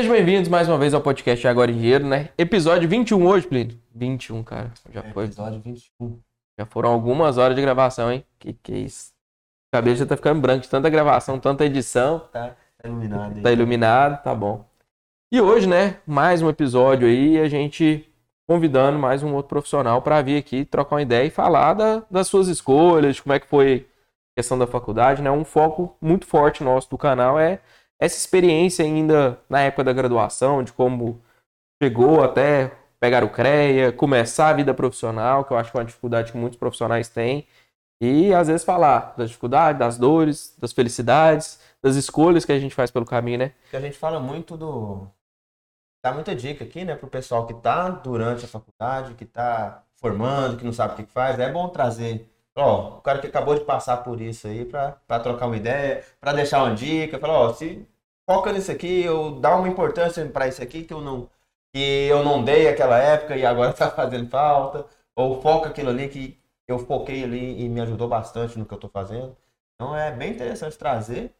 Sejam bem-vindos mais uma vez ao podcast Agora em Dinheiro, né? Episódio 21 hoje, Plínio. 21, cara. Já foi. Episódio 21. Já foram algumas horas de gravação, hein? Que que é isso? A cabeça já tá ficando branco de tanta gravação, tanta edição. Tá, tá iluminado aí. Tá iluminado, tá bom. E hoje, né, mais um episódio aí, a gente convidando mais um outro profissional para vir aqui trocar uma ideia e falar da- das suas escolhas, como é que foi a questão da faculdade, né? Um foco muito forte nosso do canal é essa experiência ainda na época da graduação, de como chegou até pegar o CREA, começar a vida profissional, que eu acho que é uma dificuldade que muitos profissionais têm, e às vezes falar das dificuldades, das dores, das felicidades, das escolhas que a gente faz pelo caminho, né? Porque a gente fala muito do. Dá muita dica aqui, né, pro pessoal que tá durante a faculdade, que tá formando, que não sabe o que que faz. É bom trazer. Ó, o cara que acabou de passar por isso aí pra trocar uma ideia, pra deixar uma dica, falar, ó, se foca nisso aqui, eu dá uma importância pra isso aqui que eu não que eu não dei aquela época e agora tá fazendo falta, ou foca aquilo ali que eu foquei ali e me ajudou bastante no que eu tô fazendo. Então é bem interessante trazer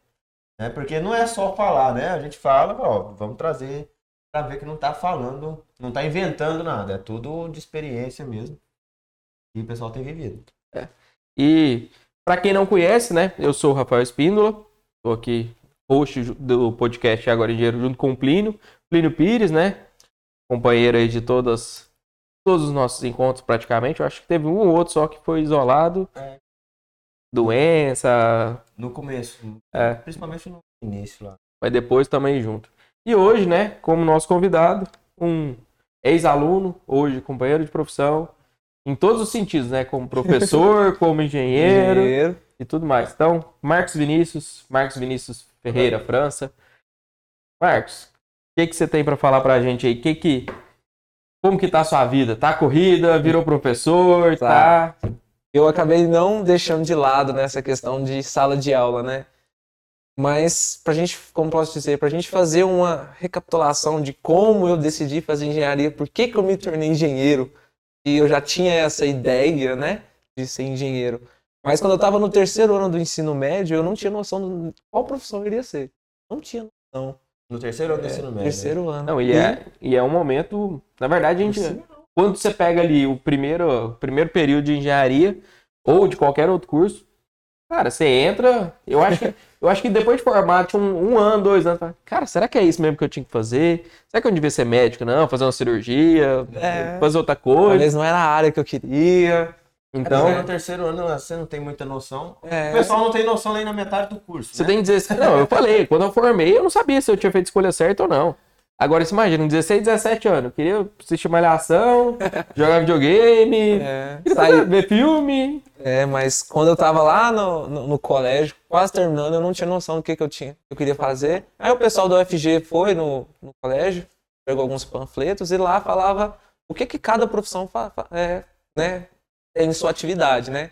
né? Porque não é só falar, né? A gente fala, ó, vamos trazer para ver que não tá falando, não tá inventando nada, é tudo de experiência mesmo. E o pessoal tem vivido. E para quem não conhece, né, eu sou o Rafael Espíndola, estou aqui host do podcast Agora em Dinheiro junto com o Plínio, Plínio Pires, né, companheiro aí de todas todos os nossos encontros praticamente. Eu acho que teve um ou outro só que foi isolado. É. Doença, No começo, É. principalmente no início lá. mas depois também junto. E hoje, né, como nosso convidado, um ex-aluno, hoje companheiro de profissão, em todos os sentidos, né, como professor, como engenheiro, e tudo mais. Então, Marcos Vinícius, Marcos Vinícius Ferreira, França. Marcos, o que, que você tem para falar pra gente aí? Que que, como que tá a sua vida? Tá corrida? Virou professor? Tá. Tá. Eu acabei não deixando de lado nessa questão de sala de aula, né? Mas pra gente, como posso dizer, pra gente fazer uma recapitulação de como eu decidi fazer engenharia, por que que eu me tornei engenheiro, e eu já tinha essa ideia, né, de ser engenheiro. Mas quando eu estava no terceiro ano do ensino médio, eu não tinha noção de qual profissão eu iria ser. Não tinha noção. No terceiro ano do ensino médio. Terceiro ano. Não, e é, e é um momento. Na verdade, a gente. Quando você pega ali o primeiro, o primeiro período de engenharia ou de qualquer outro curso, cara, você entra. Eu acho que, eu acho que depois de formar, tinha um, um ano, dois anos, fala, cara, será que é isso mesmo que eu tinha que fazer? Será que eu devia ser médico? Não, fazer uma cirurgia, É. fazer outra coisa. Talvez não era a área que eu queria. Então, Então, no terceiro ano você não tem muita noção. É. O pessoal não tem noção nem na metade do curso. você né? tem 16. Não, eu falei, quando eu formei, eu não sabia se eu tinha feito escolha certa ou não. Agora, você imagina, 16, 17 anos, eu queria assistir malhação, jogar videogame, É, fazer- ver filme. É, mas quando eu tava lá no, no, no colégio, quase terminando, eu não tinha noção do que, que eu tinha, que eu queria fazer. Aí o pessoal do UFG foi no, no colégio, pegou alguns panfletos e lá falava o que, que cada profissão fa, fa- é, né, em sua atividade, né?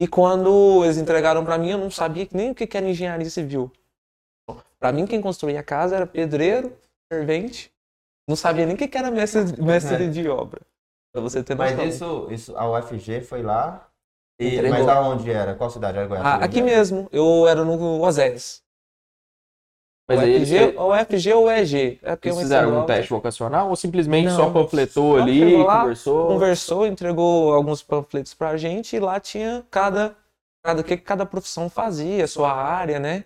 E quando eles entregaram pra mim, eu não sabia nem o que, era engenharia civil. Pra mim, quem construía a casa era pedreiro, servente. Não sabia nem o que, era mestre, mestre de obra. Pra você ter noção. Mas isso, isso, a UFG foi lá. E, Entregou. mas aonde era? Qual cidade era Goiás? Ah, aqui mesmo, eu era no Osés. Mas o aí eles FG, ou FG ou EG. É porque eles fizeram um teste vocacional ou simplesmente Não. só panfletou Só ali, lá, conversou? Conversou, entregou alguns panfletos pra gente e lá tinha cada, cada o que cada profissão fazia, sua área, né?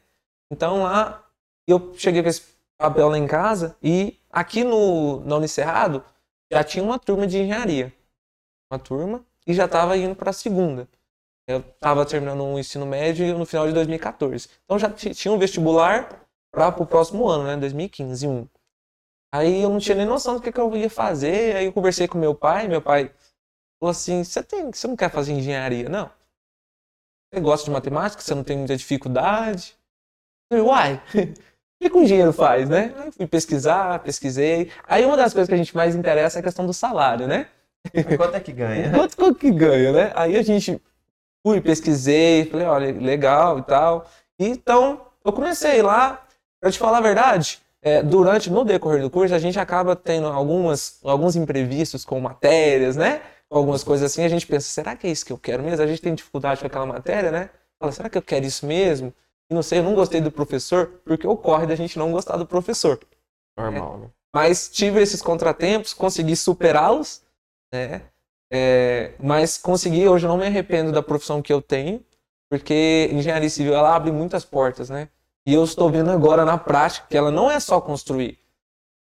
Então lá eu cheguei com esse papel lá em casa e aqui no, na Unicerrado já tinha uma turma de engenharia. Uma turma e já estava indo para a segunda. Eu estava terminando o ensino médio no final de 2014. Então já ti- tinha um vestibular para o próximo ano, né? 2015, um. Aí eu não tinha nem noção do que, que eu ia fazer. Aí eu conversei com meu pai. Meu pai falou assim: você tem, você não quer fazer engenharia? Não. Você gosta de matemática? Você não tem muita dificuldade? Eu falei, uai, o que, que um engenheiro faz, né? Aí fui pesquisar, pesquisei. Aí uma das coisas que a gente mais interessa é a questão do salário, né? Quanto é que ganha? Quanto quanto que ganha, né? Aí a gente fui, pesquisei, falei, olha, legal e tal. E, então, eu comecei lá, pra te falar a verdade, é, durante, no decorrer do curso, a gente acaba tendo algumas, alguns imprevistos com matérias, né? Algumas coisas assim, a gente pensa, será que é isso que eu quero mesmo? A gente tem dificuldade com aquela matéria, né? Fala, será que eu quero isso mesmo? E não sei, eu não gostei do professor, porque ocorre da gente não gostar do professor. Normal, né? Mas tive esses contratempos, consegui superá-los, né? É, mas consegui, hoje não me arrependo da profissão que eu tenho, porque engenharia civil ela abre muitas portas, né? E eu estou vendo agora na prática que ela não é só construir.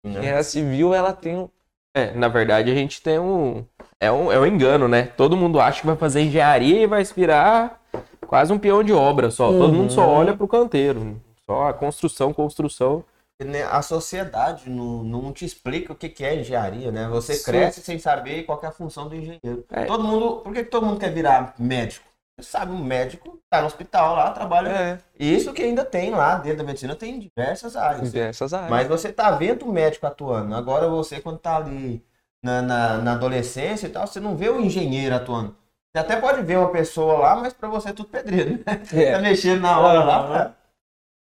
Né? Engenharia civil ela tem um. É, na verdade a gente tem um. É um, é um engano, né? Todo mundo acha que vai fazer engenharia e vai aspirar quase um peão de obra só. Todo Uhum. mundo só olha pro canteiro. Só a construção, construção. Né, A sociedade não, não te explica o que que é engenharia, né? Você Sim. cresce sem saber qual que é a função do engenheiro. É. Todo mundo, por que que todo mundo quer virar médico? Você sabe, um médico tá no hospital lá, trabalha. É, Isso que ainda tem lá dentro da medicina, tem diversas áreas. diversas áreas. Mas você tá vendo o médico atuando. Agora você, quando tá ali na, na, na adolescência e tal, você não vê o engenheiro atuando. Você até pode ver uma pessoa lá, mas pra você é tudo pedreiro, né? Tá É. mexendo na hora lá, Aham.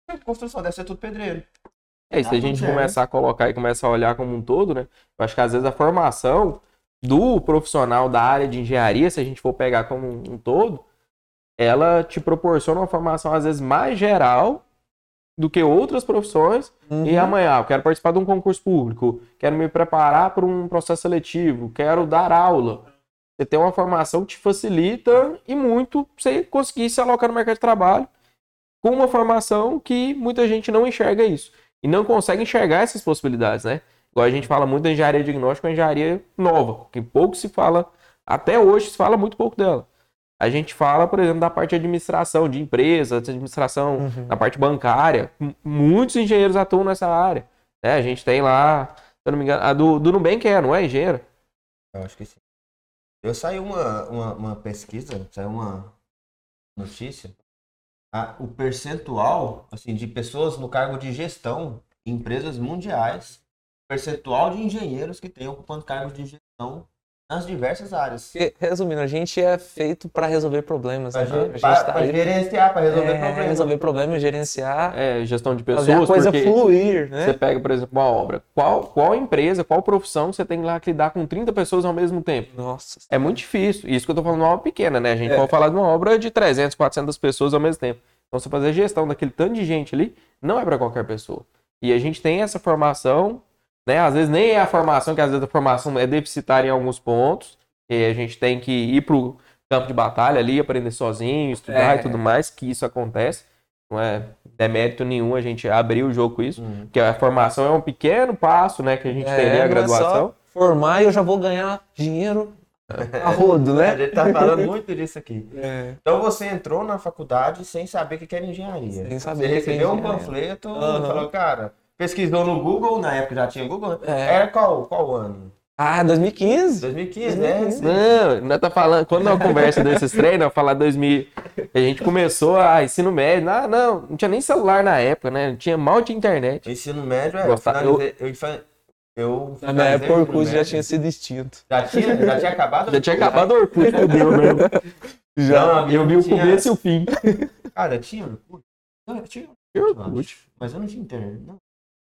pra... Construção deve ser tudo pedreiro. É, e se a Ah, gente começar a colocar e começar a olhar como um todo, né? Eu acho que às vezes a formação do profissional da área de engenharia, se a gente for pegar como um, todo, ela te proporciona uma formação às vezes mais geral do que outras profissões. Uhum. E amanhã, eu quero participar de um concurso público, quero me preparar para um processo seletivo, quero dar aula. Você tem uma formação que te facilita e muito você conseguir se alocar no mercado de trabalho com uma formação que muita gente não enxerga isso. E não consegue enxergar essas possibilidades, né? Igual a gente fala muito da engenharia diagnóstica, é uma engenharia nova, que pouco se fala, até hoje se fala muito pouco dela. A gente fala, por exemplo, da parte de administração de empresas, de administração Uhum. na parte bancária. Muitos engenheiros atuam nessa área. né? A gente tem lá, se eu não me engano, a do, do Nubank é, não é engenheira? Eu acho que sim. Eu saiu uma, uma, uma pesquisa, saiu uma notícia. o percentual assim, de pessoas no cargo de gestão em empresas mundiais, percentual de engenheiros que têm ocupando cargos de gestão nas diversas áreas. Porque, Resumindo, a gente é feito para resolver problemas. Para né? A tá gerenciar, para resolver é, problemas. resolver problemas, gerenciar, É, gestão de fazer a pessoas, coisa fluir, né? você pega, por exemplo, uma obra. Qual, qual empresa, qual profissão você tem lá que lidar com 30 pessoas ao mesmo tempo? Nossa. É muito difícil. Isso que eu tô falando de uma obra pequena, né? A gente É. pode falar de uma obra de 300, 400 pessoas ao mesmo tempo. Então, você fazer gestão daquele tanto de gente ali, não é para qualquer pessoa. E a gente tem essa formação, né? Às vezes nem é a formação, que às vezes a formação é deficitária em alguns pontos. E a gente tem que ir pro campo de batalha ali, aprender sozinho, estudar É. e tudo mais, que isso acontece. Não é demérito nenhum a gente abrir o jogo com isso. Hum. Porque a formação é um pequeno passo, né? Que a gente É, tem ali, a é graduação. só formar e eu já vou ganhar dinheiro a rodo, A né? gente tá falando muito disso aqui. É. Então você entrou na faculdade sem saber o que era engenharia. Sem saber Você o que que recebeu era um panfleto Aham. e falou, cara, pesquisou no Google, na época já tinha Google, né? É. Era qual, qual ano? Ah, 2015. 2015, né? 2015. Não, nós tá falando, quando nós conversa desses treinos, falar 2000, a gente começou a ensino médio, ah, não, não tinha nem celular na época, né? Não tinha mal de internet. Ensino médio, é, eu, Gostar- finalizei, eu, fa- eu Na minha época, o Orkut já tinha sido extinto. Já tinha, já tinha acabado? Já tinha acabado o Orkut, fudeu mesmo. Já, Eu vi o tinha- começo e o fim. Cara, tinha Orkut? Não, eu tinha Eu Orkut. mas eu não tinha internet, não.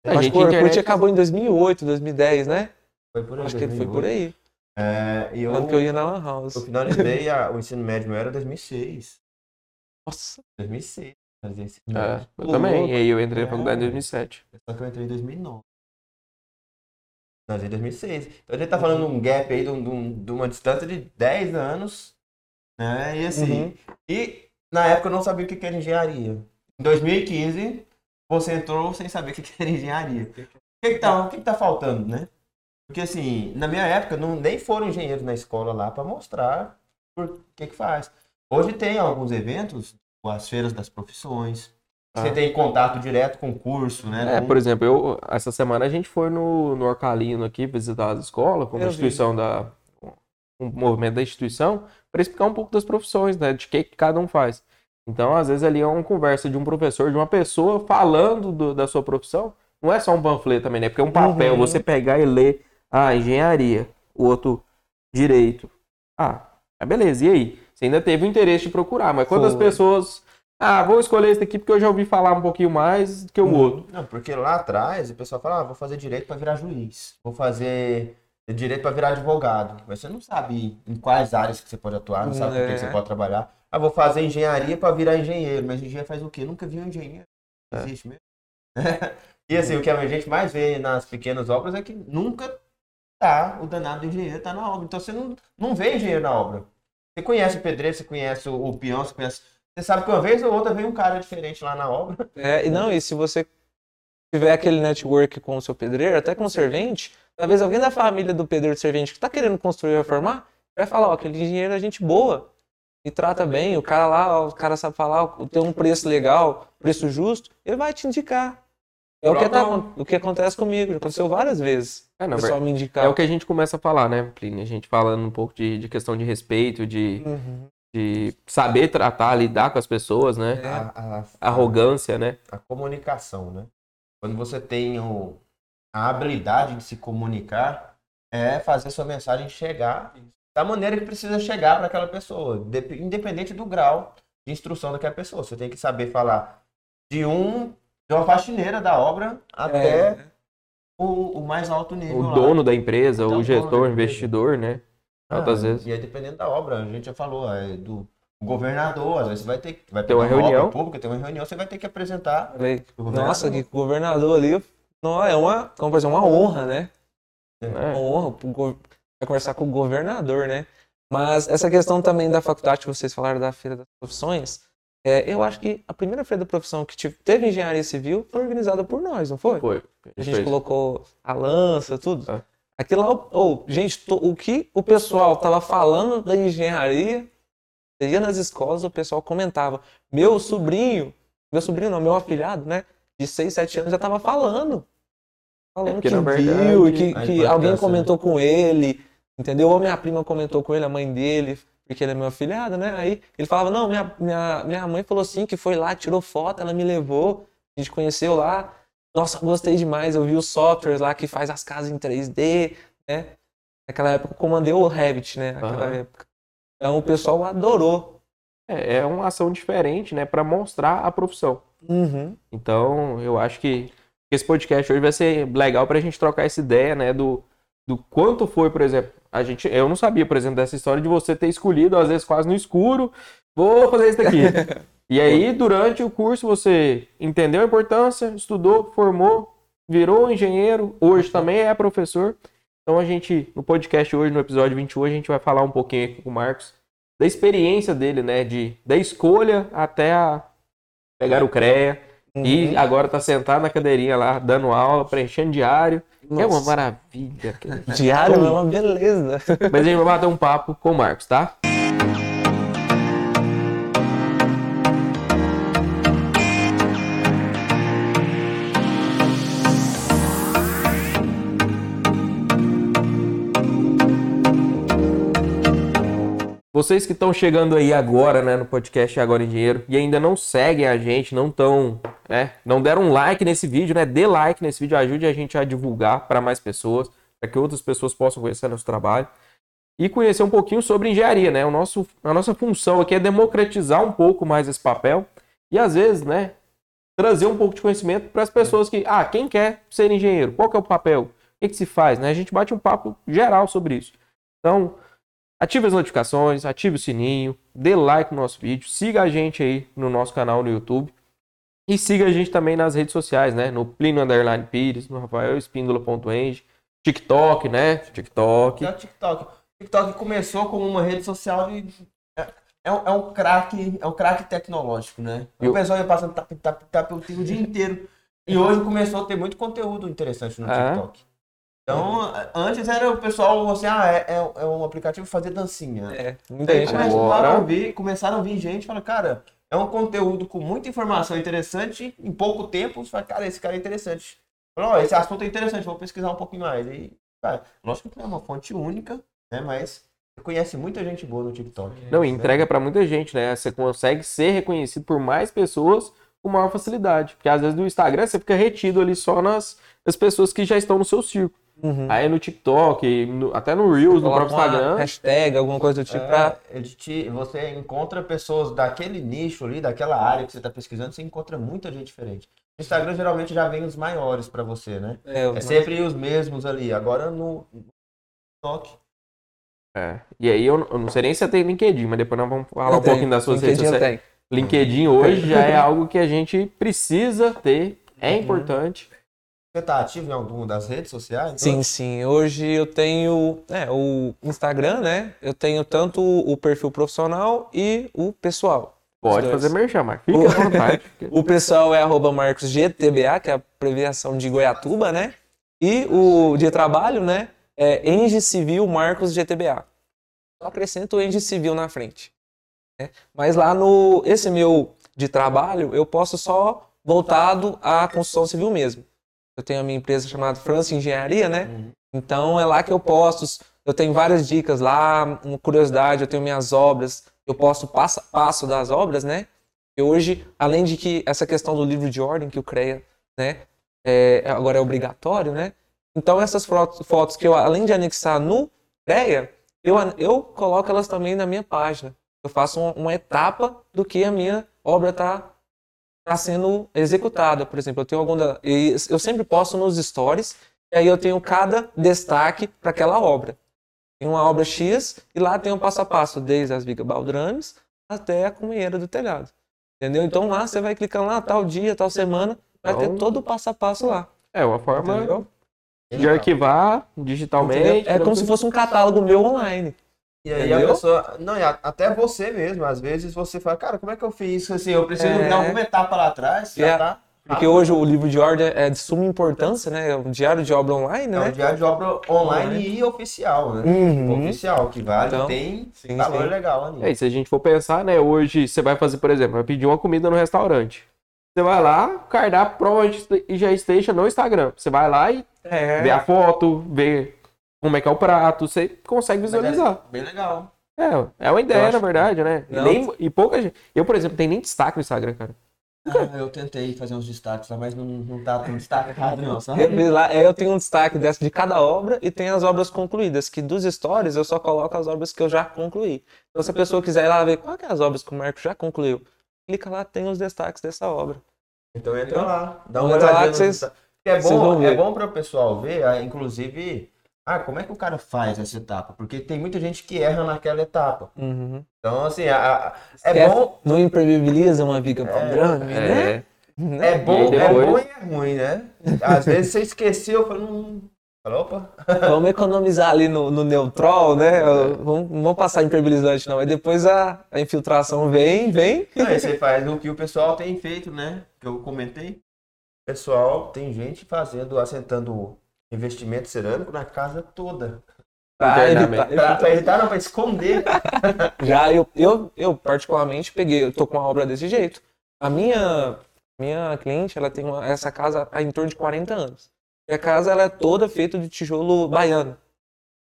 A Acho gente que o Orkut internet- acabou em 2008, 2010, né? Foi por aí. Acho que ele foi 2008. por aí. É, e eu, Quando que eu ia na Lan House. eu finalizei a- o ensino médio meu era 2006. Nossa. 2006. finalizei o ensino É, médio. eu Pô, também. louco. E aí eu entrei na É. faculdade em 2007. Só que eu entrei em 2009. Finalizei em 2006. Então a gente tá falando de um gap aí, de, um- de um- de uma distância de 10 anos. Né? E assim. Uhum. E na época eu não sabia o que que era engenharia. Em 2015, você entrou sem saber o que era engenharia. O que que tá, o que que tá faltando, né? Porque assim, na minha época, não, nem foram engenheiros na escola lá para mostrar por que que faz. Hoje tem alguns eventos, as feiras das profissões. Você Ah. tem contato direto com o curso, né? É, com- por exemplo, eu, essa semana a gente foi no, no Orcalino aqui visitar as escolas, como Eu vi. instituição da. um movimento da instituição, para explicar um pouco das profissões, né? De que, que cada um faz. Então, às vezes, ali é uma conversa de um professor, de uma pessoa falando do- da sua profissão. Não é só um panfleto também, né? Porque é um papel, Uhum. você pegar e ler, ah, engenharia, o outro, direito. Ah, é beleza, e aí? Você ainda teve o interesse de procurar, mas quando as Foi. pessoas. Ah, vou escolher esse daqui porque eu já ouvi falar um pouquinho mais do que o Uhum. outro. Não, porque lá atrás o pessoal fala, ah, vou fazer direito para virar juiz, vou fazer direito para virar advogado. Mas você não sabe em quais áreas que você pode atuar, não sabe com o que É. que você pode trabalhar. Ah, vou fazer engenharia para virar engenheiro, mas engenheiro faz o quê? Nunca vi um engenheiro. É. Existe mesmo. E assim, o que a gente mais vê nas pequenas obras é que nunca tá o danado do engenheiro tá na obra. Então você não, não vê engenheiro na obra. Você conhece o pedreiro, você conhece o, o peão, você conhece. Você sabe que uma vez ou outra vem um cara diferente lá na obra. É, e não, e se você tiver aquele network com o seu pedreiro, até com o servente, talvez alguém da família do pedreiro servente que está querendo construir ou reformar, vai falar, ó, aquele engenheiro é gente boa, e trata bem, o cara lá, ó, o cara sabe falar, tem um preço legal, preço justo, ele vai te indicar. É o que, tá, o que acontece comigo, já aconteceu várias vezes. É, na o pessoal me indicar. É o que a gente começa a falar, né, Plínio? A gente falando um pouco de, de questão de respeito, de, Uhum. de saber tratar, lidar com as pessoas, né? É. A, a- Arrogância, né? a comunicação, né? Quando você tem o- a habilidade de se comunicar, é fazer sua mensagem chegar da maneira que precisa chegar para aquela pessoa, dep- independente do grau de instrução daquela pessoa. Você tem que saber falar de um de uma faxineira da obra até É. o, o mais alto nível. O lá. dono da empresa, Então, o gestor, o investidor, né? Ah, Altas vezes. E aí dependendo da obra, a gente já falou, é do governador, às vezes você vai ter vai Tem uma reunião. pública, tem uma reunião, você vai ter que apresentar. Nossa, que governador ali, não, é uma, como exemplo, uma honra, né? Uma É. honra pro go- vai conversar com o governador, né? Mas essa questão também da faculdade que vocês falaram da Feira das Profissões, é, eu acho que a primeira Feira da Profissão que tive- teve engenharia civil foi organizada por nós, não foi? Foi. A gente fez. colocou a lança, tudo. É. Aquilo lá, oh, gente, to- o que o pessoal tava falando da engenharia, ia nas escolas, o pessoal comentava. Meu sobrinho, meu sobrinho não, meu afilhado, né? De 6, 7 anos já tava falando. Falando porque, que verdade, viu, e que, que alguém comentou com ele, entendeu? Ou minha prima comentou com ele, a mãe dele, porque ele é meu afilhado, né? Aí ele falava, não, minha, minha, minha mãe falou assim, que foi lá, tirou foto, ela me levou, a gente conheceu lá. Nossa, gostei demais, eu vi os softwares lá que faz as casas em 3D, né? Naquela época eu comandei o Revit, né? Naquela Aham. época. Então o pessoal adorou. É, é uma ação diferente, né? Pra mostrar a profissão. Uhum. Então, eu acho que esse podcast hoje vai ser legal pra gente trocar essa ideia, né? Do, do quanto foi, por exemplo. A gente, eu não sabia, por exemplo, dessa história de você ter escolhido, às vezes quase no escuro, vou fazer isso daqui. e aí, durante o curso, você entendeu a importância, estudou, formou, virou engenheiro, hoje também é professor. Então, a gente, no podcast hoje, no episódio 21, a gente vai falar um pouquinho aqui com o Marcos da experiência dele, né? De, da escolha até a pegar o CREA. E Uhum. agora tá sentado na cadeirinha lá, dando aula, preenchendo diário. É uma maravilha. Diário é uma beleza. Mas a gente vai bater um papo com o Marcos, tá? Vocês que estão chegando aí agora, né, no podcast Agora em Dinheiro e ainda não seguem a gente, não estão, né, não deram um like nesse vídeo, né, dê like nesse vídeo, ajude a gente a divulgar para mais pessoas, para que outras pessoas possam conhecer nosso trabalho e conhecer um pouquinho sobre engenharia, né? O nosso, a nossa função aqui é democratizar um pouco mais esse papel e às vezes, né, trazer um pouco de conhecimento para as pessoas que, ah, quem quer ser engenheiro? Qual que é o papel? O que, que se faz? Né? A gente bate um papo geral sobre isso. Então, ative as notificações, ative o sininho, dê like no nosso vídeo, siga a gente aí no nosso canal no YouTube e siga a gente também nas redes sociais, né? No Plínio Underline Pires, no Rafael Espíndola.eng, TikTok, né? TikTok. É TikTok. TikTok começou como uma rede social de. É, é um, é um craque, é um craque tecnológico, né? E o- pessoal ia passando tap, tap, tap o dia inteiro. E hoje começou a ter muito conteúdo interessante no É. Então, antes era o pessoal assim, ah, é, é, é um aplicativo fazer dancinha. É, muita gente começaram a, vir, começaram a vir gente e falaram, cara, é um conteúdo com muita informação interessante, em pouco tempo, você fala, cara, esse cara é interessante. Fala, ó, esse assunto é interessante, vou pesquisar um pouquinho mais. E, cara, lógico que não é uma fonte única, né? Mas conhece muita gente boa no TikTok. Não, e né? entrega para muita gente, né? Você consegue ser reconhecido por mais pessoas com maior facilidade. Porque às vezes no Instagram você fica retido ali só nas, nas pessoas que já estão no seu círculo. Uhum. Aí no TikTok, no- até no Reels, no próprio Instagram. Hashtag, alguma coisa do tipo, pra É, ele te- você encontra pessoas daquele nicho ali, daquela área que você está pesquisando, você encontra muita gente diferente. No Instagram geralmente já vem os maiores para você, né? É, É sempre os mesmos ali. Agora no TikTok. É. E aí eu, eu não sei nem se você tem LinkedIn, mas depois nós vamos falar um pouquinho das suas redes LinkedIn eu sociais. tenho. LinkedIn hoje já é algo que a gente precisa ter, é Uhum. importante. Você tá ativo em alguma das redes sociais? Sim, sim. Hoje eu tenho é, o Instagram, né? Eu tenho tanto o perfil profissional e o pessoal. Pode fazer merchan, mas fica O- à vontade. O pessoal é arroba marcosgtba, que é a abreviação de Goiatuba, né? E o de trabalho, né? É Enge Civil Marcos GTBA. Só acrescento o Enge Civil na frente. né? Mas lá no. Esse meu de trabalho, eu posto só voltado à construção civil mesmo. Eu tenho a minha empresa chamada França Engenharia, né? Uhum. Então é lá que eu posto. Eu tenho várias dicas lá, uma curiosidade, eu tenho minhas obras, eu posto passo a passo das obras, né? E hoje, além de que essa questão do livro de ordem que o CREA, né, é, agora é obrigatório, né? Então essas fotos, fotos que eu, além de anexar no CREA, eu, eu coloco elas também na minha página. Eu faço uma, uma etapa do que a minha obra está tá sendo executada. Por exemplo, eu tenho alguma. Eu sempre posto nos stories, e aí eu tenho cada destaque para aquela obra. Tem uma obra X e lá tem um passo a passo, desde as vigas baldrames até a comunheira do telhado. Entendeu? Então lá você vai clicando lá, tal dia, tal semana, vai ter Então- todo o passo a passo lá. É uma forma Entendeu? de arquivar digitalmente. É como se fosse um catálogo meu online. E aí Entendeu? a pessoa. Não, e a- até você mesmo, às vezes você fala, cara, como é que eu fiz isso assim? Eu preciso É. dar alguma etapa lá atrás, já É. tá. Porque hoje o livro de ordem é de suma importância, né? É um diário de obra online, É um né? diário de obra online e oficial, né? Uhum. Oficial, que vale, Então, tem sim, valor sim. legal ali. É, e se a gente for pensar, né? Hoje você vai fazer, por exemplo, vai pedir uma comida no restaurante. Você vai lá, o cardápio provavelmente já esteja no Instagram. Você vai lá e É. vê a foto, vê como é que é o prato, você consegue Mas visualizar. É bem legal. É, é uma ideia, acho na verdade, né? E, nem- e pouca gente. Eu, por exemplo, tenho nem destaque no Instagram, cara. Ah, eu tentei fazer uns destaques lá, mas não, não tá tão destacado, não, sabe? Eu, lá, é, eu tenho um destaque dessa de cada obra e tem as obras concluídas, que dos stories eu só coloco as obras que eu já concluí. Então se a pessoa quiser ir lá ver qual que é as obras que o Marco já concluiu, clica lá, tem os destaques dessa obra. Então entra lá, dá uma Entra lá que vocês-. É bom, é bom para o pessoal ver, ah, inclusive, ah, como é que o cara faz essa etapa? Porque tem muita gente que erra naquela etapa. Uhum. Então, assim, a- a- é Esquece- bom, Não impermeabiliza uma viga padrão, né? É. é bom, E é depois- bom e é ruim, né? Às vezes você esqueceu, eu falo, hum, fala, opa, Vamos economizar ali no, no neutrol, né? Vamos, não vamos passar impermeabilizante não. Aí depois a, a infiltração vem, vem. Aí você faz o que o pessoal tem feito, né? Que eu comentei. Pessoal, tem gente fazendo, assentando investimento cerâmico na casa toda. Pra Internamente. evitar- Pra, pra evitar, não, pra esconder. Já eu, eu, eu particularmente peguei, eu tô com uma obra desse jeito. A minha minha cliente, ela tem uma- essa casa há em torno de 40 anos. E a casa ela é toda feita de tijolo baiano.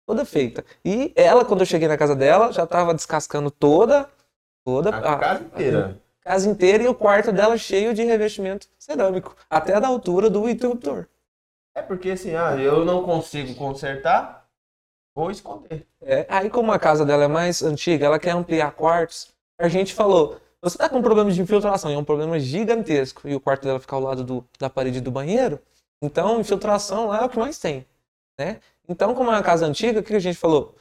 Toda feita. E ela, quando eu cheguei na casa dela, já tava descascando toda toda A casa inteira. a casa inteira e o quarto dela cheio de revestimento cerâmico, até da altura do interruptor. É porque assim, ah, eu não consigo consertar, vou esconder. É, aí, como a casa dela é mais antiga, ela quer ampliar quartos, a gente falou: você tá com um problema de infiltração, e é um problema gigantesco, e o quarto dela fica ao lado do- da parede do banheiro, então infiltração lá é o que mais tem. Né? Então, como é uma casa antiga, o que a gente falou?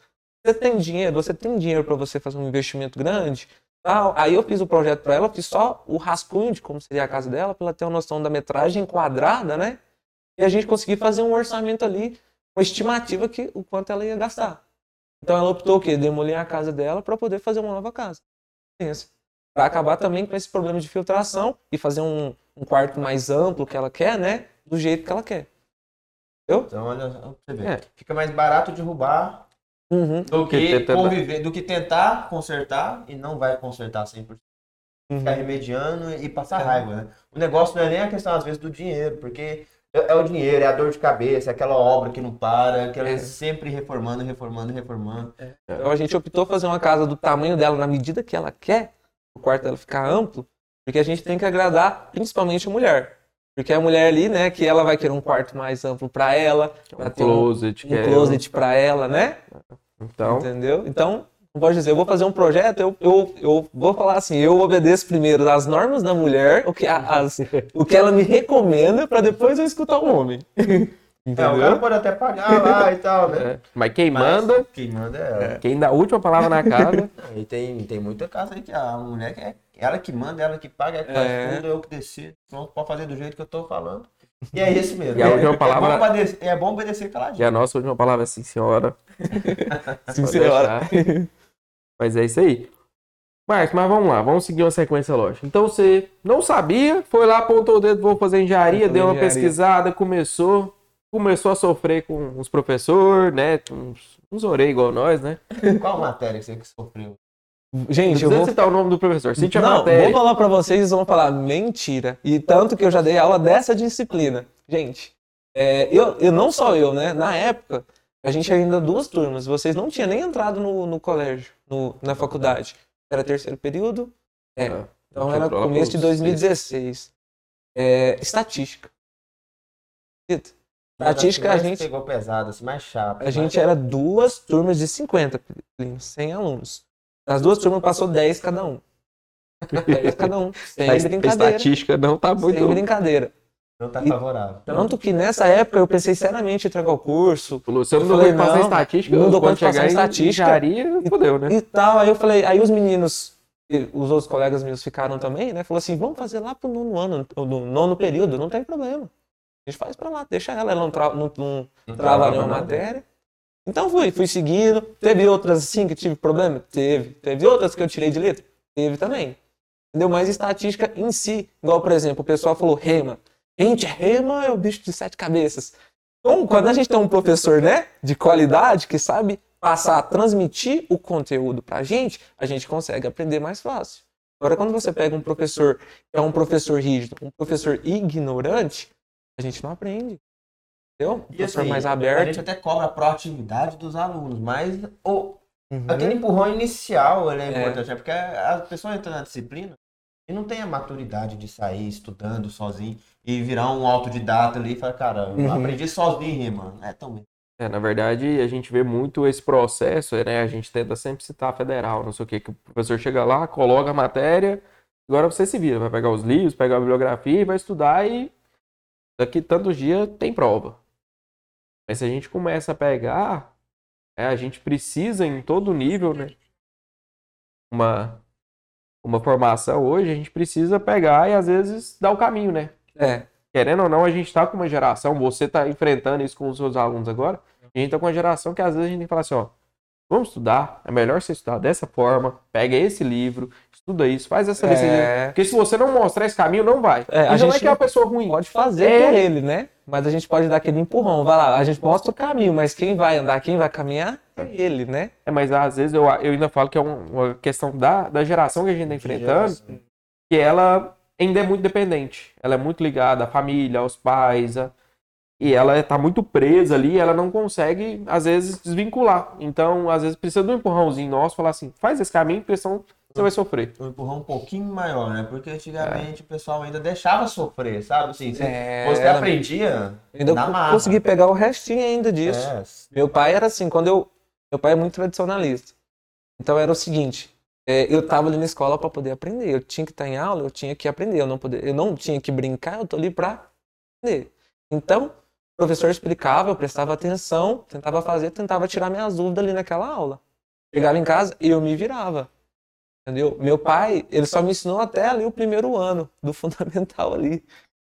Você tem dinheiro, você tem dinheiro para você fazer um investimento grande? Tal. Aí eu fiz o projeto para ela, fiz só o rascunho de como seria a casa dela, para ela ter uma noção da metragem quadrada, né? E a gente conseguir fazer um orçamento ali, uma estimativa que o quanto ela ia gastar. Então ela optou o quê? Demolir a casa dela para poder fazer uma nova casa. Para acabar também com esse problema de filtração e fazer um, um quarto mais amplo que ela quer, né? Do jeito que ela quer. Então, olha, pra você ver. É. Fica mais barato derrubar Uhum. do que que, tentar- conviver, do que tentar consertar e não vai consertar 100%. Ficar Uhum. remediando e passar É. raiva, né? O negócio não é nem a questão, às vezes, do dinheiro, porque é é o dinheiro, é a dor de cabeça, é aquela obra que não para, que ela É. é sempre reformando, reformando, reformando. Então a gente optou fazer uma casa do tamanho dela, na medida que ela quer, o quarto dela ficar amplo, porque a gente tem que agradar principalmente a mulher. Porque a mulher ali, né, que ela vai querer um quarto mais amplo para ela, Um um, closet. um é- closet para ela, né? Então, Entendeu? Então, não pode dizer, eu vou fazer um projeto, eu, eu, eu vou falar assim, eu obedeço primeiro as normas da mulher, o que, a- as, o que ela me recomenda, para depois eu escutar o homem. É, o cara Entendeu? pode até pagar lá e tal, né? é. mas quem Mas manda, Quem manda é ela. quem dá a última palavra na casa, E tem, tem muita casa aí que a mulher que é ela que manda, ela que paga, ela que faz É. tudo, eu que decido. Pronto, pode fazer do jeito que eu tô falando. E é isso mesmo. E a última é, palavra- é, bom obedecer, é bom obedecer E caladinho. a nossa última palavra é sim, senhora. Sim, senhora. Mas é isso aí. Marcos, mas vamos lá, vamos seguir uma sequência lógica. Então você não sabia, foi lá, apontou o dedo, vou fazer engenharia, deu uma engenharia. pesquisada, começou, começou a sofrer com os professores, né? Uns, uns orelhos igual nós, né? Qual matéria que você que sofreu? Gente, Não eu precisa vou citar o nome do professor. Cite a Não, matéria. vou falar pra vocês, eles vão falar mentira. E tanto que eu já dei aula dessa disciplina. Gente, é, eu, eu não só eu, né? Na época, a gente ainda duas turmas. Vocês não tinham nem entrado no, no colégio, no- na faculdade. Era terceiro período. É, Ah, então era começo de pra vocês. 2016. É, estatística. Estatística, a gente, pegou pesado, assim, mais chato. a gente era duas turmas de 50, 100 alunos. Nas duas turmas passou 10 cada um. 10 cada um. Sem A brincadeira. estatística não tá muito. Sem brincadeira. Não tá E- favorável. Tanto que nessa época eu pensei seriamente em entregar o curso Falou, Se eu não Eu dou falei, conta de estatística, não dou conta de passar em estatística. engenharia, fodeu, né? e tal. Aí eu falei, aí os meninos, os outros colegas meus ficaram também, né? Falou assim, vamos fazer lá pro nono ano, no nono período, não tem problema. A gente faz pra lá, deixa ela, ela não, tra não, não Não trava nenhuma nada. matéria. Então fui, fui seguindo. Teve outras assim que tive problema? Teve. Teve outras que eu tirei de letra? Teve também. Entendeu? Mas estatística em si, igual por exemplo, o pessoal falou rema. Gente, rema é o bicho de sete cabeças. Então, quando a gente tem um professor, né, de qualidade, que sabe passar, transmitir o conteúdo pra gente, a gente consegue aprender mais fácil. Agora, quando você pega um professor que é um professor rígido, um professor ignorante, a gente não aprende. Entendeu? Um E professor assim, mais a aberto. gente até cobra a proatividade dos alunos, mas o, Uhum. aquele empurrão inicial ele é É. importante, é porque a pessoa entra na disciplina e não tem a maturidade de sair estudando sozinho e virar um autodidata ali e falar, cara, eu Uhum. aprendi sozinho, mano. É tão É, na verdade, a gente vê muito esse processo, né? A gente tenta sempre citar a federal, não sei o quê, que o professor chega lá, coloca a matéria, agora você se vira, vai pegar os livros, pegar a bibliografia e vai estudar e daqui tantos dias tem prova. Mas se a gente começa a pegar, é, a gente precisa em todo nível, né? Uma, uma formação hoje, a gente precisa pegar e às vezes dar o caminho, né? É. querendo ou não, a gente está com uma geração, você está enfrentando isso com os seus alunos agora, a gente está com uma geração que às vezes a gente tem que falar assim, ó, vamos estudar, é melhor você estudar dessa forma, pega esse livro, estuda isso, faz essa. É. Porque se você não mostrar esse caminho, não vai. É, a e não é gente que é uma pessoa ruim. Pode fazer É. por ele, né? Mas a gente pode dar aquele empurrão. Vai lá, a gente mostra o caminho, mas quem vai andar, quem vai caminhar é ele, né? É, mas às vezes eu, eu ainda falo que é um- uma questão da, da geração que a gente está enfrentando, que ela ainda é muito dependente. Ela é muito ligada à família, aos pais, a- e ela está muito presa ali, ela não consegue, às vezes, desvincular. Então, às vezes, precisa de um empurrãozinho nosso, falar assim, faz esse caminho, porque senão você vai sofrer. Um empurrão um pouquinho maior, né? Porque antigamente o pessoal ainda deixava sofrer, sabe? Assim, você, É, você aprendia Ainda na consegui pegar o restinho ainda disso. É, Meu pai era assim, quando eu. Meu pai é muito tradicionalista. Então era o seguinte: é, eu tava ali na escola para poder aprender. Eu tinha que estar em aula, eu tinha que aprender. Eu não, poder, eu não tinha que brincar, eu tô ali para aprender. Então, o professor explicava, eu prestava atenção, tentava fazer, tentava tirar minhas dúvidas ali naquela aula. Chegava em casa e eu me virava. Entendeu? Meu pai, ele só me ensinou até ali o primeiro ano do fundamental ali.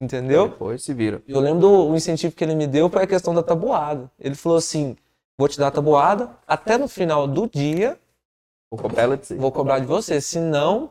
Entendeu? Depois se vira. Eu lembro do o incentivo que ele me deu foi a questão da tabuada. Ele falou assim: vou te dar a tabuada, até no final do dia Vou cobrar ela de si. vou cobrar de você, senão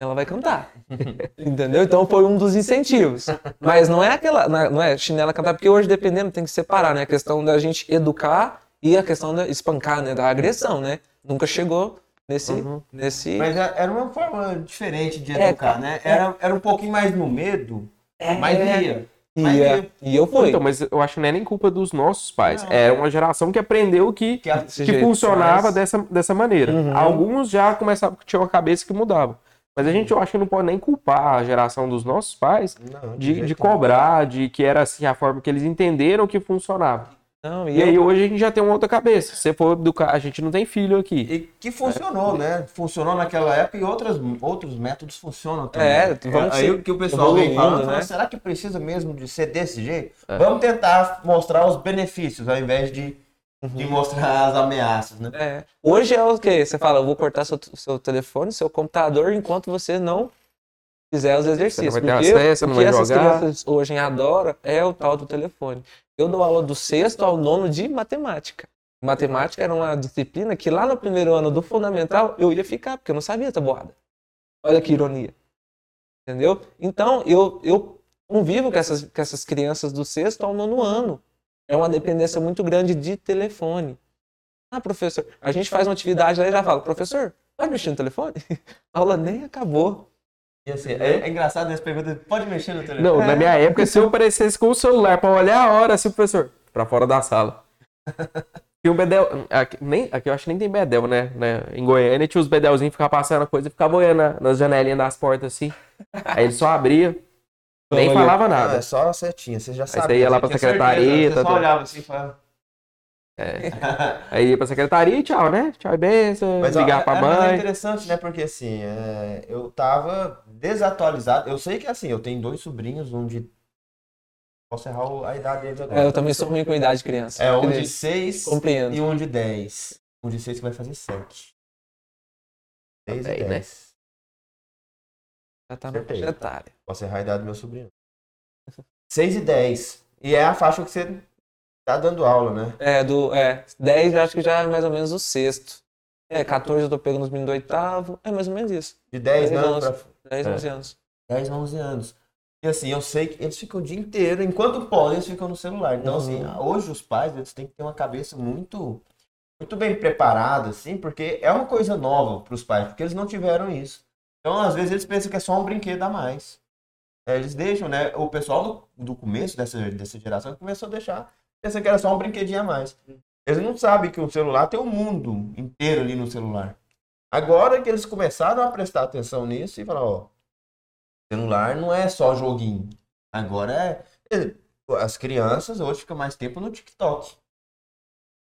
ela vai cantar. Entendeu? Então foi um dos incentivos. Mas não é aquela, não é chinela cantar, porque hoje dependendo tem que separar, né? A questão da gente educar e a questão da espancar, né? Da agressão, né? Nunca chegou nesse. Uhum. nesse... Mas é- era uma forma diferente de É, educar, né? Era, era um pouquinho mais no medo, É, mas ia. E, mas é, eu- e eu fui. Então, mas eu acho que não é nem culpa dos nossos pais. Não. É uma geração que aprendeu que, Que que funcionava dessa, dessa maneira. Uhum. Alguns já começavam, tinham a cabeça que mudava. Mas a gente, eu acho que não pode nem culpar a geração dos nossos pais Não, de, de nenhum. cobrar, de que era assim a forma que eles entenderam que funcionava. Não, e E eu- aí hoje a gente já tem uma outra cabeça. Se for educar, a gente não tem filho aqui. E que funcionou, né? Funcionou naquela época e outras, outros métodos funcionam também. É, vamos aí se o que o pessoal vem falando, fala, né? será que precisa mesmo de ser desse jeito? É. Vamos tentar mostrar os benefícios ao invés de, de mostrar as ameaças, né? É. Hoje é o quê? Você fala, eu vou cortar seu, seu telefone, seu computador, enquanto você não fizer os Você exercícios. não vai ter porque acesso, o não que vai essas jogar. crianças hoje adoram é o tal do telefone. Eu dou aula do sexto ao nono de matemática. Matemática era uma disciplina que lá no primeiro ano do fundamental eu ia ficar, porque eu não sabia tabuada. Olha que ironia. Entendeu? Então, eu, eu convivo com essas, com essas crianças do sexto ao nono ano. É uma dependência muito grande de telefone. Ah, professor, a gente faz uma atividade lá e já fala, professor, pode mexer no telefone? A aula nem acabou. E assim, é, é engraçado essa pergunta, pode mexer no telefone? Não, na minha época, se eu aparecesse com o celular pra olhar a hora, assim, professor, pra fora da sala. Tinha um bedel. Aqui, nem, aqui eu acho que nem tem bedel, né? né? Em Goiânia tinha os bedelzinhos, ficava passando a coisa e ficava olhando na- nas janelinhas das portas assim. Aí ele só abria, nem Olha. falava Não, nada. é só a setinha, você já sabe. você ia lá pra secretaria, certeza, Você tá só olhava assim e falava... Aí ia pra secretaria e tchau, né? Tchau e benção, Mas, ó, ligar é- pra é, mas é mãe. interessante, né? Porque assim, é, eu tava desatualizado. Eu sei que assim, eu tenho dois sobrinhos, um de. Posso errar a idade deles agora. É, eu também sou ruim com idade de criança. É um de Beleza. 6 Compreendo. e um de 10. Um de 6 que vai fazer 7. 6 Tá e bem, né? 10. Já tá na Certeza. faixa etária. Posso errar a idade do meu sobrinho. 6 e 10. E é a faixa que você tá dando aula, né? É, do, é, 10 eu acho que já é mais ou menos o sexto. É, 14 eu tô pegando os meninos do oitavo. É mais ou menos isso. De 10 Dez, anos pra 10, É. 11 anos. 10, 11 anos. E assim, eu sei que eles ficam o dia inteiro, enquanto podem, eles ficam no celular. Então, assim, Uhum. hoje os pais, eles têm que ter uma cabeça muito muito bem preparada, assim, porque é uma coisa nova para os pais, porque eles não tiveram isso. Então, às vezes, eles pensam que é só um brinquedo a mais. É, eles deixam, né? O pessoal do, do começo dessa, dessa geração começou a deixar, pensa que era só um brinquedinho a mais. Eles não sabem que o celular tem o mundo inteiro ali no celular. Agora que eles começaram a prestar atenção nisso e falar, ó, celular não é só joguinho. Agora é. As crianças hoje ficam mais tempo no TikTok.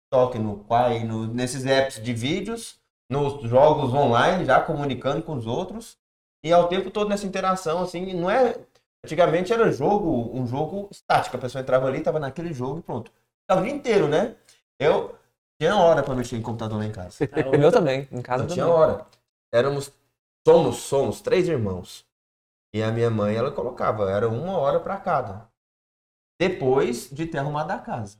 TikTok, no Quai, no, nesses apps de vídeos, nos jogos online, já comunicando com os outros. E ao tempo todo nessa interação, assim, não é. Antigamente era jogo, um jogo estático. A pessoa entrava ali, tava naquele jogo e pronto. Tava o dia inteiro, né? Eu tinha hora pra mexer em computador lá em casa. O meu também, em casa Não também. tinha hora. Éramos, somos, somos três irmãos. E a minha mãe, ela colocava, era uma hora para cada. Depois de ter arrumado a casa.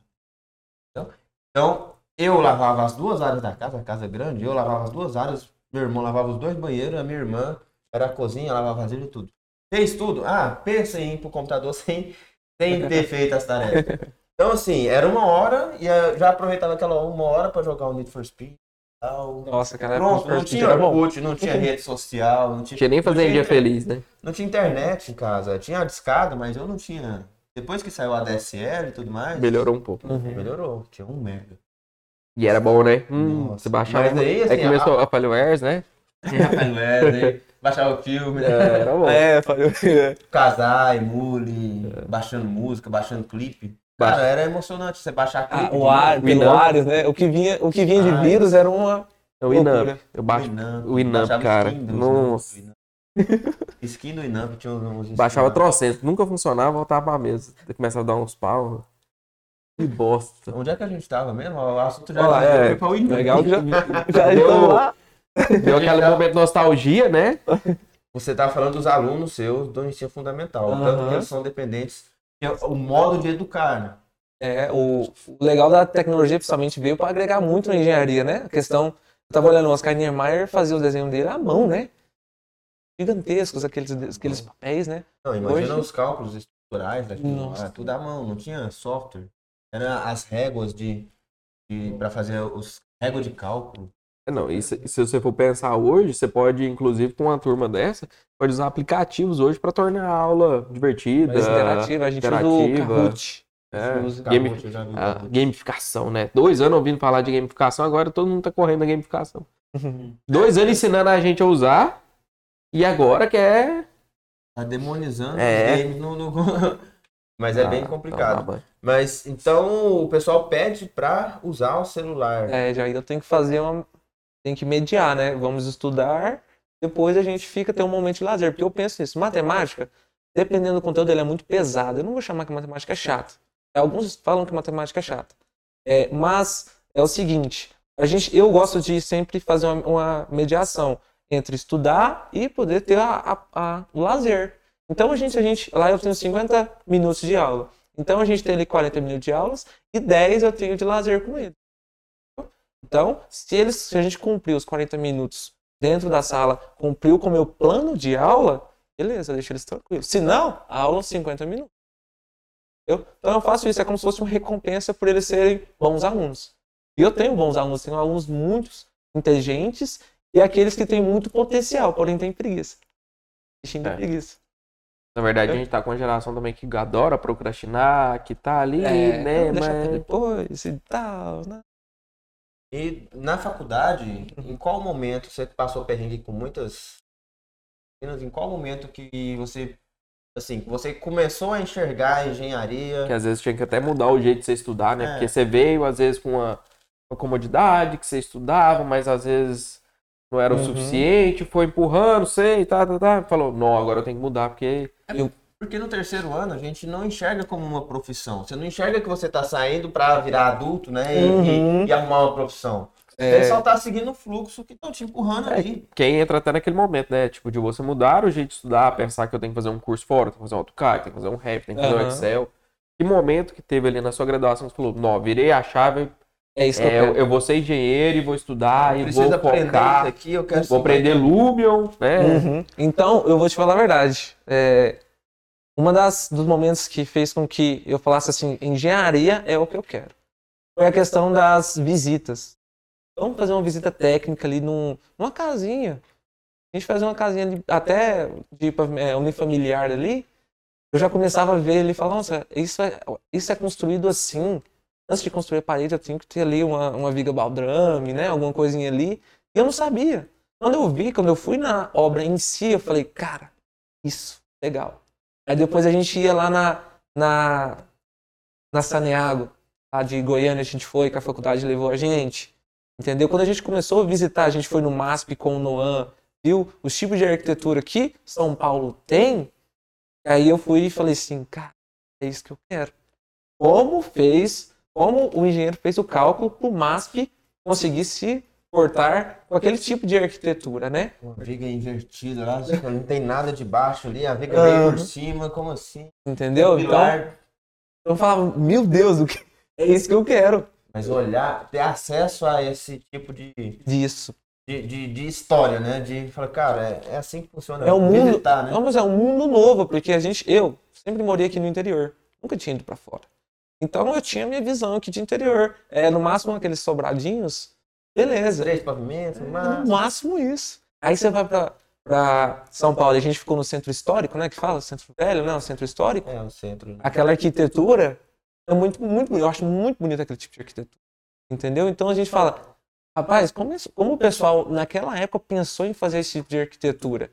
Então, então, eu lavava as duas áreas da casa, a casa é grande, eu lavava as duas áreas, meu irmão lavava os dois banheiros, a minha irmã era a cozinha, lavava vasilha e tudo. Fez tudo? Ah, pensa em ir pro computador sem, sem ter feito as tarefas. Então, assim, era uma hora e eu já aproveitava aquela uma hora para jogar o Need for Speed. Tal. Nossa, cara, Pronto, não tinha. Orkut, não tinha rede social, não tinha, Tinha nem fazer dia feliz, né? Não tinha internet em casa. Tinha a discada, mas eu não tinha. Depois que saiu a DSL e tudo mais, Melhorou um pouco. Uhum. melhorou. Tinha um mega. E era bom, né? Hum, Nossa. você baixava. Mas aí, assim, aí começou a Falwares, né? Baixava o filme, É, era bom. É, falei. casar, emule, baixando música, baixando clipe. Cara, era emocionante você baixar. Ah, o ar, pelo Winamp. Ares, né? O que vinha, o que vinha de Ah, vírus era uma. O Inamp. Eu baixo, o baixava cara. skin do Nossa. Skin do Inamp tinha uns. uns baixava trocentos. Nunca funcionava, voltava pra mesa. Começava a dar uns pau. Que bosta. Onde é que a gente tava mesmo? O assunto já Olha lá, é. foi pra Winamp. Legal que já, já lá. Deu aquele momento de nostalgia, né? Você tá falando dos alunos seus do ensino fundamental. Tanto que eles são dependentes. É O modo de educar, né? É, o, o legal da tecnologia, principalmente, veio para agregar muito na engenharia, né? A questão. Eu tava olhando o Oscar Niemeyer fazia o desenho dele à mão, né? Gigantescos aqueles, aqueles papéis, né? Não, imagina Hoje- os cálculos estruturais daquilo lá, tudo à mão, não tinha software. Era as réguas de, de para fazer os réguas de cálculo. É, Não, e se, se você for pensar hoje, você pode, inclusive, com uma turma dessa, pode usar aplicativos hoje para tornar a aula divertida. Mais interativa. A gente usa o interativa. Kahoot. É, usa. game- a gamificação, né? Dois anos ouvindo falar de gamificação, agora todo mundo tá correndo na gamificação. Dois anos ensinando a gente a usar, e agora quer. Tá demonizando É. os games no, no- Mas é bem Ah, complicado. tá, Mas então o pessoal pede pra usar o celular. É, já eu tenho que fazer uma. Tem que mediar, né? Vamos estudar, depois a gente fica ter um momento de lazer. Porque eu penso nisso, matemática, dependendo do conteúdo, ele é muito pesado. Eu não vou chamar que matemática é chata. Alguns falam que matemática é chata. É, mas é o seguinte, a gente, eu gosto de sempre fazer uma, uma mediação entre estudar e poder ter a, a- a- o lazer. Então a gente, a gente, lá eu tenho 50 minutos de aula. Então a gente tem ali 40 minutos de aulas e 10 eu tenho de lazer com ele. Então, se eles, se a gente cumprir os 40 minutos dentro da sala, cumpriu com o meu plano de aula, beleza, deixa eles tranquilos. Se não, a aula 50 minutos. Entendeu? Então eu faço isso, é como se fosse uma recompensa por eles serem bons alunos. E eu tenho bons alunos, tenho alunos muito inteligentes e aqueles que têm muito potencial, porém têm preguiça. Bichinho de É. preguiça. Na verdade, a gente tá com uma geração também que adora procrastinar, que tá ali, É, né? Mas... depois e tal, né? E na faculdade, em qual momento você passou perrengue com muitas meninas? Em qual momento que você, assim, você começou a enxergar a engenharia? Que às vezes tinha que até mudar o jeito de você estudar, né? É. Porque você veio, às vezes, com uma, uma comodidade que você estudava, mas às vezes não era o Uhum. suficiente, foi empurrando, sei, tá, tá, tá. Falou, não, agora eu tenho que mudar, porque. Porque no terceiro ano a gente não enxerga como uma profissão. Você não enxerga que você tá saindo para virar adulto, né? E, Uhum. e- e arrumar uma profissão. É, Você só tá seguindo o fluxo que estão te empurrando É, ali. Quem entra até naquele momento, né? Tipo, de você mudar o jeito de estudar, pensar que eu tenho que fazer um curso fora, tenho que fazer um AutoCAD, tenho que fazer um Revit, tenho que fazer um Aham. Excel. Que momento que teve ali na sua graduação que você falou, não, virei a chave, é isso que eu é, eu, quero. eu vou ser engenheiro e vou estudar e Precisa vou aprender focar, isso aqui, eu quero vou aprender Lumion, né? Uhum. Então, eu vou te falar a verdade. É, uma das dos momentos que fez com que eu falasse assim, engenharia é o que eu quero. Foi a questão das visitas. Vamos fazer uma visita técnica ali num, numa casinha. A gente fazia uma casinha ali, até de é, unifamiliar ali. Eu já começava a ver ele nossa, isso é, isso é construído assim. Antes de construir a parede, eu tenho que ter ali uma, uma viga baldrame, né? Alguma coisinha ali. E eu não sabia. Quando eu vi, quando eu fui na obra em si, eu falei, cara, isso, legal. Aí depois a gente ia lá na, na, na Saneago, lá de Goiânia, a gente foi, que a faculdade levou a gente. Entendeu? Quando a gente começou a visitar, a gente foi no MASP com o Noan, viu os tipos de arquitetura que São Paulo tem. Aí eu fui e falei assim, cara, é isso que eu quero. Como fez, como o engenheiro fez o cálculo para o MASP conseguir se portar com aquele tipo de arquitetura, né? Uma viga invertida lá, não tem nada de baixo ali, a viga veio por cima, como assim? Entendeu? Então, Pilar, eu falava, meu Deus, o que... é isso que eu quero. mas olhar, ter acesso a esse tipo de, Disso. de, de, de história, né? De falar, cara, é, é assim que funciona. É um mundo, Visitar, né? mas é um mundo novo, porque a gente, eu sempre morei aqui no interior, nunca tinha ido pra fora. Então eu tinha minha visão aqui de interior. É, no máximo aqueles sobradinhos, beleza. Três pavimentos, No mas... máximo isso. Aí você vai pra, pra São Paulo, e a gente ficou no centro histórico, né? Que fala, centro velho, né? O centro histórico. É, o centro. né? Aquela arquitetura é muito, muito, eu acho muito bonito aquele tipo de arquitetura. Entendeu? Então a gente fala, rapaz, como, isso- como o pessoal naquela época pensou em fazer esse tipo de arquitetura?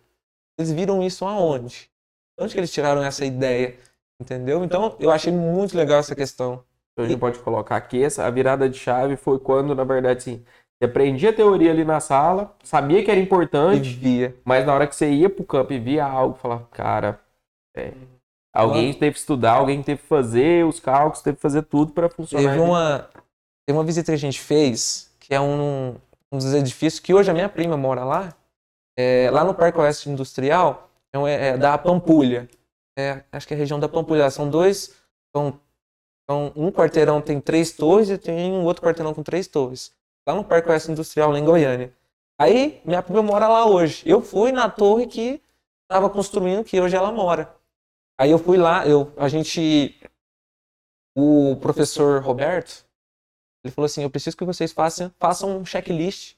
Eles viram isso aonde? Onde que eles tiraram essa ideia? Entendeu? Então eu achei muito legal essa questão. Então a gente pode colocar aqui, essa, a virada de chave foi quando, na verdade, assim, você aprendia a teoria ali na sala, sabia que era E importante, via. mas na hora que você ia pro campo e via algo, falava, cara, é, alguém teve que estudar, alguém teve que fazer os cálculos, teve que fazer tudo para funcionar. Teve uma, teve uma visita que a gente fez, que é um, um dos edifícios que hoje a minha prima mora lá, é, lá no Parque Oeste Industrial, é, um- é da Pampulha. É, acho que é a região da Pampulha. São dois. São, são- um quarteirão tem três torres e tem um outro quarteirão com três torres. Lá no Parque Oeste Industrial, lá em Goiânia. Aí, minha prima mora lá hoje. Eu fui na torre que estava construindo, que hoje ela mora. Aí eu fui lá, eu, a gente. O professor Roberto, ele falou assim: eu preciso que vocês façam, façam um checklist,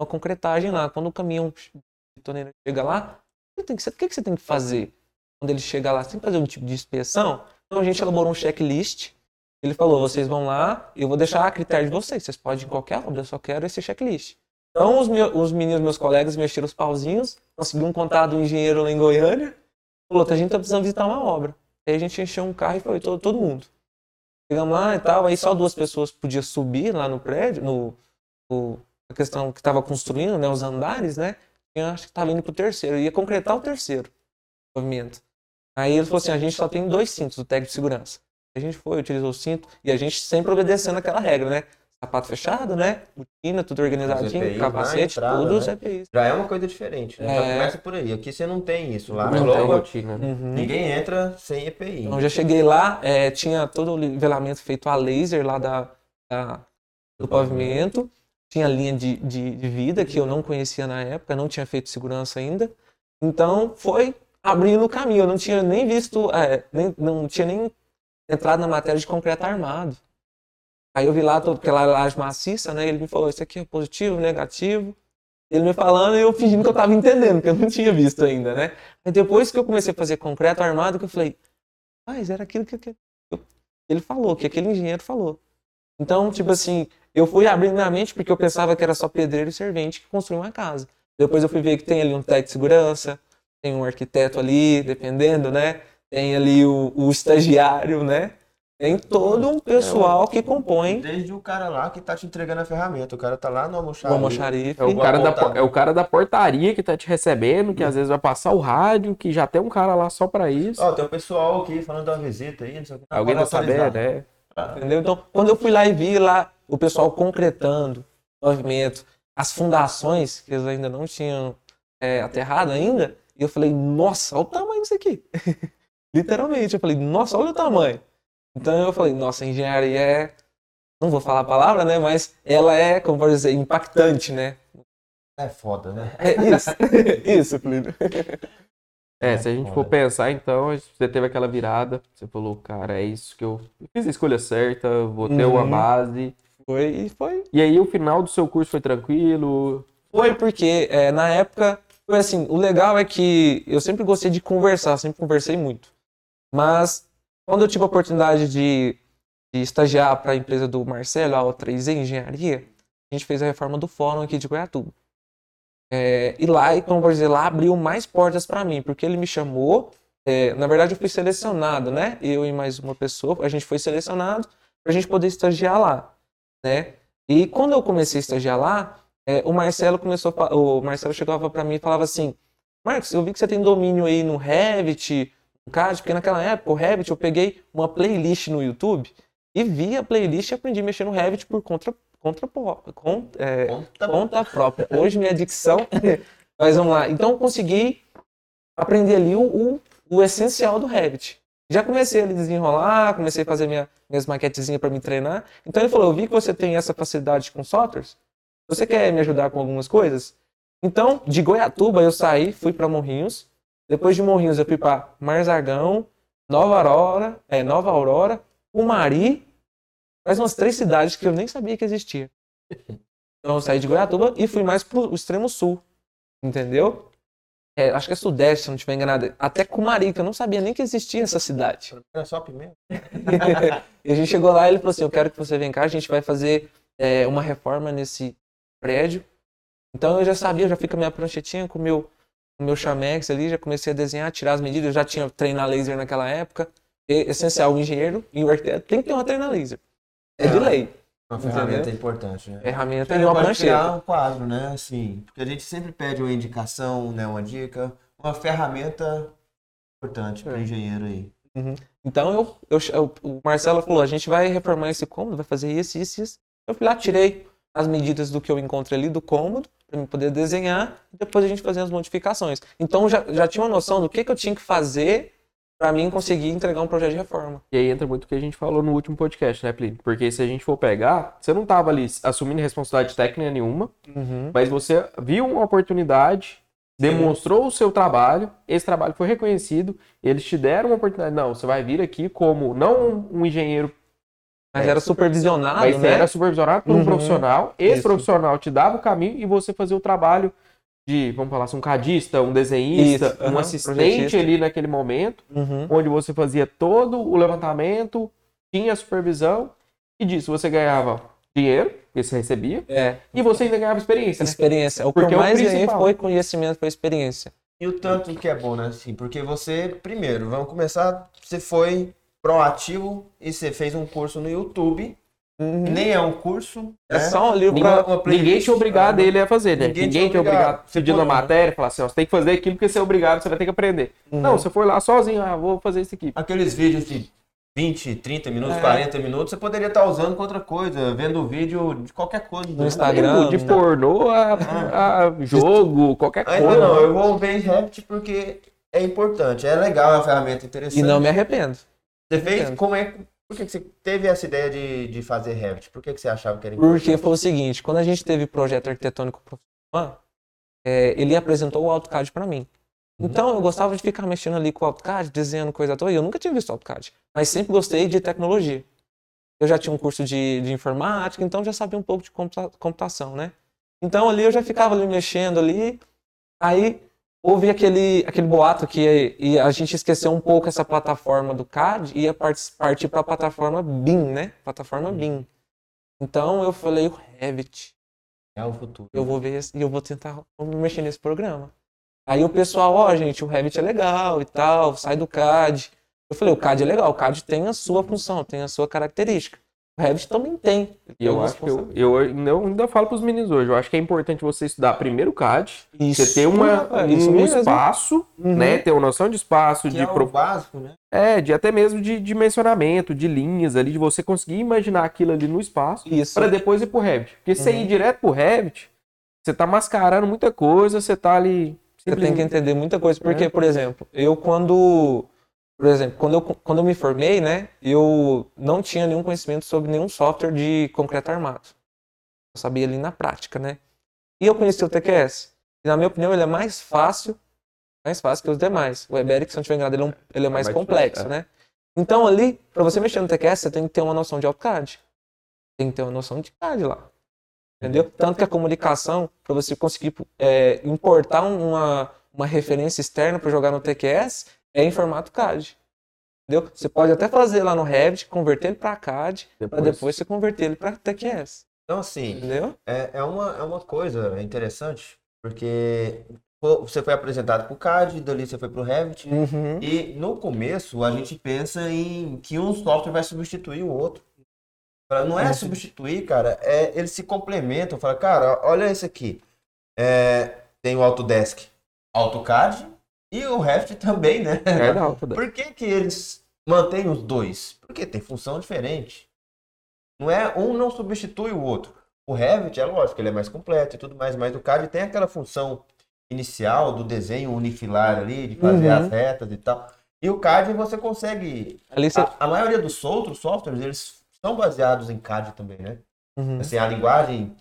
uma concretagem lá. Quando o caminhão de torneira chega lá, o que que você tem que fazer? Quando ele chegar lá, você tem que fazer um tipo de inspeção. Então a gente elaborou um checklist. Ele falou: vocês vão lá, eu vou deixar a critério de vocês. Vocês podem ir em qualquer obra, eu só quero esse checklist. Então os, meu- os meninos, meus colegas, mexeram os pauzinhos, conseguiram um contato do engenheiro lá em Goiânia. Falou: a gente tá precisando visitar uma obra. Aí a gente encheu um carro e foi todo, todo mundo. Chegamos lá e tal, aí só duas pessoas podiam subir lá no prédio, no, no- a questão que estava construindo, né, os andares, né? Eu acho que estava indo pro terceiro, ia concretar o terceiro movimento. Aí ele falou assim, a gente só tem dois cintos do técnico de segurança. A gente foi, utilizou o cinto, e a gente sempre obedecendo aquela regra, né? sapato fechado, né? Botina, tudo organizadinho, capacete, entrada, tudo né? os EPIs. Já é uma coisa diferente, né? Já É. começa por aí. Aqui você não tem isso. Lá Não Europa, rotina. né? Uhum. ninguém entra sem EPI. Então, já cheguei lá, é, tinha todo o nivelamento feito a laser lá da, da- do pavimento, tinha linha de, de, de vida que eu não conhecia na época, não tinha feito segurança ainda. Então foi abrindo o caminho. Eu não tinha nem visto, é, nem, não tinha nem entrado na matéria de concreto armado. Aí eu vi lá toda aquela laje maciça, né? Ele me falou: Isso aqui é positivo, negativo. Ele me falando e eu fingindo que eu tava entendendo, que eu não tinha visto ainda, né? Aí depois que eu comecei a fazer concreto armado, que eu falei: Mas era aquilo que, que ele falou, que aquele engenheiro falou. Então, tipo assim, eu fui abrindo minha mente porque eu pensava que era só pedreiro e servente que construía uma casa. Depois eu fui ver que tem ali um técnico de segurança, tem um arquiteto ali, dependendo, né? Tem ali o, o estagiário, né? Tem todo um pessoal que compõe Desde o cara lá que tá te entregando a ferramenta. O cara tá lá no o almoxarifado. almoxarife. É o, cara da, é o cara da portaria que tá te recebendo, que às vezes vai passar o rádio, que já tem um cara lá só pra isso. Ó, tem um pessoal aqui falando da visita aí, não sei o que. Não, Alguém tá sabendo, autorizar. né? Entendeu? Então, quando eu fui lá e vi lá o pessoal concretando o movimento, as fundações, que eles ainda não tinham é, aterrado ainda, e eu falei, nossa, olha o tamanho disso aqui. Literalmente, eu falei, nossa, olha o tamanho. Então eu falei, nossa, a engenharia é. Não vou falar a palavra, né? Mas ela é, como pode dizer, impactante, né? É foda, né? É isso. isso, Plínio. É, se a gente for pensar, então, você teve aquela virada, você falou, cara, é isso que eu, eu fiz a escolha certa, vou ter uma Uhum. base. Foi, e foi E aí o final do seu curso foi tranquilo? Foi porque é, na época, foi assim, o legal é que eu sempre gostei de conversar, sempre conversei muito. Mas quando eu tive a oportunidade de, de estagiar para a empresa do Marcelo, a O3E Engenharia, a gente fez a reforma do fórum aqui de Goiatuba. É, e lá, e como pode dizer, lá abriu mais portas para mim, porque ele me chamou. é, na verdade, eu fui selecionado, né? Eu e mais uma pessoa, a gente foi selecionado para a gente poder estagiar lá, né? E quando eu comecei a estagiar lá, é, o Marcelo começou, o Marcelo chegava para mim e falava assim, Marcos, eu vi que você tem domínio aí no Revit, CAD, porque naquela época o Revit eu peguei uma playlist no YouTube e vi a playlist e aprendi a mexer no Revit por conta, contra, con, é, Conta conta própria. Hoje minha dicção, mas vamos lá. Então eu consegui aprender ali o, o, o essencial do Revit. Já comecei a desenrolar, comecei a fazer minha, minhas maquetezinhas para me treinar. Então ele falou, eu vi que você tem essa facilidade com softwares, você quer me ajudar com algumas coisas? Então, de Goiatuba eu saí, fui para Morrinhos. Depois de Morrinhos eu fui para Marzargão, Nova Aurora, é, Nova Aurora, Umari, mais umas três cidades que eu nem sabia que existia. Então eu saí de Goiatuba e fui mais pro extremo sul, entendeu? É, acho que é sudeste, se não estiver enganado. Até Cumari, que eu não sabia nem que existia essa cidade. Era só pimenta. e a gente chegou lá e ele falou assim: Eu quero que você venha cá, a gente vai fazer é, uma reforma nesse prédio. Então eu já sabia, eu já fui com a minha pranchetinha, com o meu, o meu chamex ali, já comecei a desenhar, tirar as medidas. Eu já tinha treino laser naquela época. E, essencial, o engenheiro e o arquiteto tem que ter uma treina laser. É de É. lei. Uma Entendeu? ferramenta importante, né? Ferramenta A e uma prancheta. um quadro, né? Assim, porque a gente sempre pede uma indicação, né? Uma dica, uma ferramenta importante para É. engenheiro aí. Então eu, eu, eu- o Marcelo falou: a gente vai reformar esse cômodo, vai fazer isso, isso, isso. Eu fui lá, tirei as medidas do que eu encontrei ali do cômodo, para poder desenhar, e depois a gente fazer as modificações. Então já, já tinha uma noção do que, que eu tinha que fazer para mim conseguir entregar um projeto de reforma. E aí entra muito o que a gente falou no último podcast, né, Plínio? Porque se a gente for pegar, você não tava ali assumindo responsabilidade técnica nenhuma, mas você viu uma oportunidade, demonstrou o seu trabalho, esse trabalho foi reconhecido, eles te deram uma oportunidade. Não, você vai vir aqui como não um engenheiro, Mas era supervisionado, mas você né? era supervisionado por um Uhum. profissional, esse Isso. profissional te dava o caminho e você fazia o trabalho de, vamos falar assim, um cadista, um desenhista, Isso, um aham, assistente ali naquele momento, Uhum. onde você fazia todo o levantamento, tinha a supervisão, e disso você ganhava dinheiro, que você recebia, É, e você ainda ganhava experiência, né? experiência. O que Porque é eu o mais ganhei foi conhecimento, foi experiência. E o tanto que é bom, né? Assim, porque você, primeiro, vamos começar, você foi proativo e você fez um curso no YouTube, Uhum. nem é um curso, É né? só um livro Ninguém, pra... uma ninguém tinha obrigado ah, ele a fazer, né? ninguém Ninguém, te obrigado. obrigado, Você pedindo a matéria, falar assim, ó, você tem que fazer aquilo porque você é obrigado, você vai ter que aprender. Uhum. Não, você foi lá sozinho, ah, vou fazer isso aqui. Aqueles vídeos de 20, 30 minutos, É. 40 minutos, você poderia estar usando com outra coisa, vendo vídeo de qualquer coisa. No Instagram. Tipo, de né? pornô a, a jogo, qualquer Ainda coisa. não, eu vou ver em Revit porque é importante, é legal, é uma ferramenta interessante. E não me arrependo. Você fez, entendo. como é, que- por que que você teve essa ideia de, de fazer Revit? Por que que você achava que era importante? Porque foi o seguinte, quando a gente teve projeto arquitetônico profissional, é, ele apresentou o AutoCAD para mim. Uhum. Então eu gostava de ficar mexendo ali com o AutoCAD, desenhando coisa toda, e eu nunca tinha visto AutoCAD, mas sempre gostei de tecnologia. Eu já tinha um curso de, de informática, então já sabia um pouco de computa- computação, né? Então ali eu já ficava ali mexendo ali, aí houve aquele, aquele boato que e a gente esqueceu um pouco essa plataforma do CAD e ia par- partir para a plataforma BIM, né? Plataforma BIM. Então eu falei, o Revit, É o futuro. eu vou ver e eu vou tentar mexer nesse programa. Aí o pessoal, ó, gente, o Revit é legal e tal, sai do CAD. Eu falei, o CAD é legal, o CAD tem a sua função, tem a sua característica. O Revit também tem. E eu acho que eu, eu ainda, falo pros meninos hoje, eu acho que é importante você estudar primeiro o CAD, Isso, você ter uma, é um espaço, Uhum. né? Ter uma noção de espaço, Que de, é pro- básico, né? é, de até mesmo de dimensionamento, de linhas ali, de você conseguir imaginar aquilo ali no espaço, para depois ir pro Revit. Porque se você Uhum. ir direto pro Revit, você tá mascarando muita coisa, você tá ali. Você tem que entender muita coisa. Porque, É. por exemplo, eu quando. Por exemplo, quando eu, quando eu me formei, né? Eu não tinha nenhum conhecimento sobre nenhum software de concreto armado. Eu sabia ali na prática, né? E eu conheci o TQS. E, na minha opinião, ele é mais fácil, mais fácil que os demais. O Eberic, se não estiver enganado, ele é, um- ele é mais mais complexo, difícil, né? Então, ali, para você mexer no TQS, você tem que ter uma noção de AutoCAD. Tem que ter uma noção de CAD lá. Entendeu? Tanto que a comunicação, para você conseguir é, importar uma, uma referência externa para jogar no TQS, é em formato CAD. Entendeu? Você pode até fazer lá no Revit, converter ele para CAD, para depois você converter ele para TQS. Então, assim, Entendeu? é, é, uma, é uma coisa interessante, porque você foi apresentado pro CAD, dali você foi pro Revit, Uhum. e no começo a gente pensa em que um software vai substituir o outro. Não é Uhum. substituir, cara, é, eles se complementam. Fala, cara, olha esse aqui. É, tem o Autodesk AutoCAD e o Revit também, né? É Autodesk. Por que, que eles mantêm os dois? Porque tem função diferente. Não é um não substitui o outro. O Revit é lógico, ele é mais completo e tudo mais, mas o CAD tem aquela função inicial do desenho unifilar ali, de fazer Uhum. as retas e tal. E o CAD você consegue. Você. A, a maioria dos outros softwares, eles são baseados em CAD também, né? Uhum. Assim, a linguagem.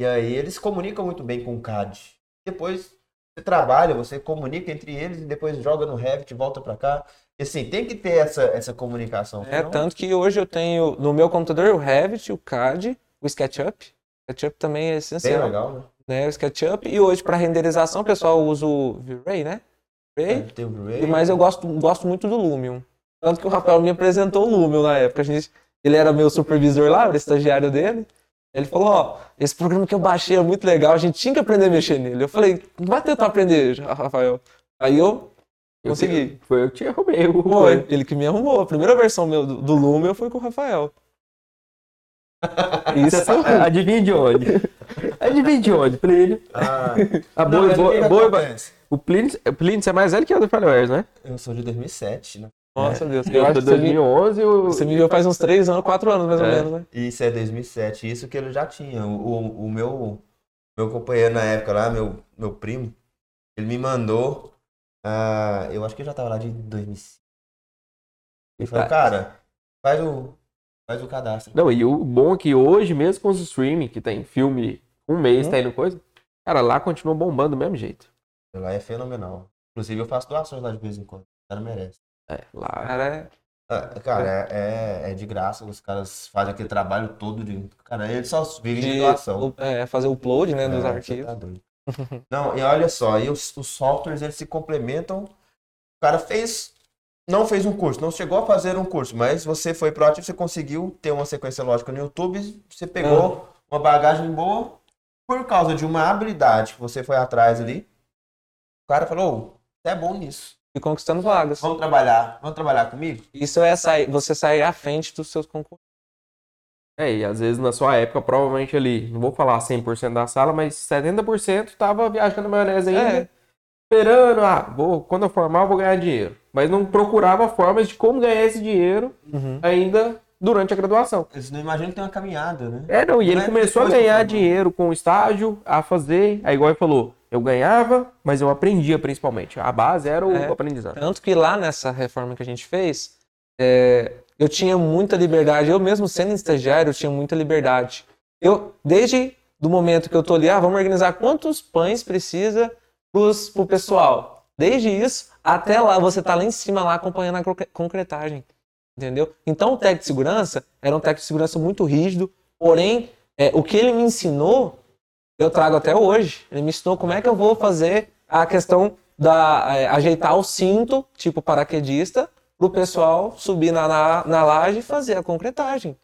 E aí eles comunicam muito bem com o CAD. Depois trabalha, você comunica entre eles e depois joga no Revit, volta pra cá. E assim, tem que ter essa, essa comunicação. É, senão- tanto que hoje eu tenho no meu computador o Revit, o CAD, o SketchUp. O SketchUp também é Bem essencial. legal, né? Né? O SketchUp. E hoje, para renderização, o pessoal usa o V-Ray, né? V-Ray. Tem o Blu-ray. Mas eu gosto, gosto muito do Lumion. Tanto que o Rafael me apresentou o Lumion na época. A gente, ele era meu supervisor lá, era estagiário dele. Ele falou, ó, esse programa que eu baixei é muito legal, a gente tinha que aprender a mexer nele. Eu falei, não vai tentar aprender, Rafael. Aí eu Eu consegui. que- Foi eu que te arrumei. o- Foi, ele que me arrumou. A primeira versão meu do, do Lumion foi com o Rafael. Isso. Adivinha de onde? Adivinha de onde, Plínio? Ah, A não, boa, mas o boa, boa- acontece? o Plínio, Plínio, você é mais velho que o do Falhões, né? Eu sou de 2007, né? Nossa Deus. Eu, Eu acho que você me, 2011 e o... você me viu faz uns 3 anos, 4 anos mais ou É. menos, né? Isso é 2007. Isso que ele já tinha. O, o, o meu, meu companheiro na época lá, meu, meu primo, ele me mandou. ah, eu acho que eu já tava lá de 2005. Ele falou, Tá. cara, faz o, faz o cadastro. Não, e o bom é que hoje, mesmo com os streaming, que tem filme um mês, Hum. tá indo coisa, cara, lá continua bombando do mesmo jeito. Lá é fenomenal. Inclusive, eu faço doações lá de vez em quando. O cara merece. É, lá. Cara, é- Ah, cara, é, é, é de graça. Os caras fazem aquele trabalho todo de. Cara, eles só vivem de, de doação. é, fazer o upload, né, dos É, arquivos. tá. Não, e olha só, e os, os softwares eles se complementam. O cara fez, não fez um curso, não chegou a fazer um curso, mas você foi proativo, você conseguiu ter uma sequência lógica no YouTube, você pegou uma bagagem boa por causa de uma habilidade que você foi atrás ali. O cara falou, "Ô, você é bom nisso. E conquistando vagas. Vamos trabalhar, vamos trabalhar comigo? Isso é sair, você sair à frente dos seus concorrentes. É, e às vezes na sua época, provavelmente ali, não vou falar 100% da sala, mas 70% tava viajando na maionese ainda. É. esperando, ah, vou, quando eu formar eu vou ganhar dinheiro. Mas não procurava formas de como ganhar esse dinheiro Uhum. ainda durante a graduação. Eles não imaginam que tem uma caminhada, né? É, não, e Não ele é começou a ganhar dinheiro com o estágio, a fazer, aí igual ele falou, eu ganhava, mas eu aprendia principalmente. A base era o É. aprendizado. Tanto que lá nessa reforma que a gente fez, é, eu tinha muita liberdade. Eu mesmo sendo estagiário, eu tinha muita liberdade. Eu, desde do momento que eu tô ali, ah, vamos organizar quantos pães precisa pros, pro pessoal. Desde isso, até lá, você tá lá em cima, lá acompanhando a concre- concretagem. Entendeu? Então, o técnico de segurança era um técnico de segurança muito rígido, porém, é, o que ele me ensinou, eu trago até hoje. Ele me ensinou como é que eu vou fazer a questão da é, ajeitar o cinto, tipo paraquedista, pro pessoal subir na, na, na laje e fazer a concretagem.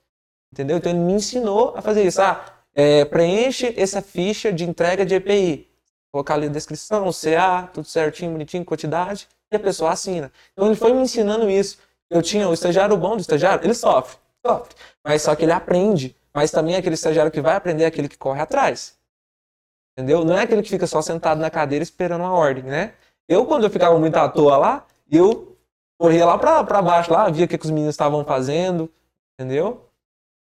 Entendeu? Então ele me ensinou a fazer isso. Ah, é, preenche essa ficha de entrega de EPI. Colocar ali a descrição, CA, tudo certinho, bonitinho, quantidade, e a pessoa assina. Então ele foi me ensinando isso. Eu tinha o estagiário bom do estagiário, ele sofre, sofre. Mas só que ele aprende. Mas também é aquele estagiário que vai aprender é aquele que corre atrás. Entendeu? Não é aquele que fica só sentado na cadeira esperando uma ordem, né? Eu, quando eu ficava muito à toa lá, eu corria lá pra, pra baixo, lá, via o que, que os meninos estavam fazendo, entendeu?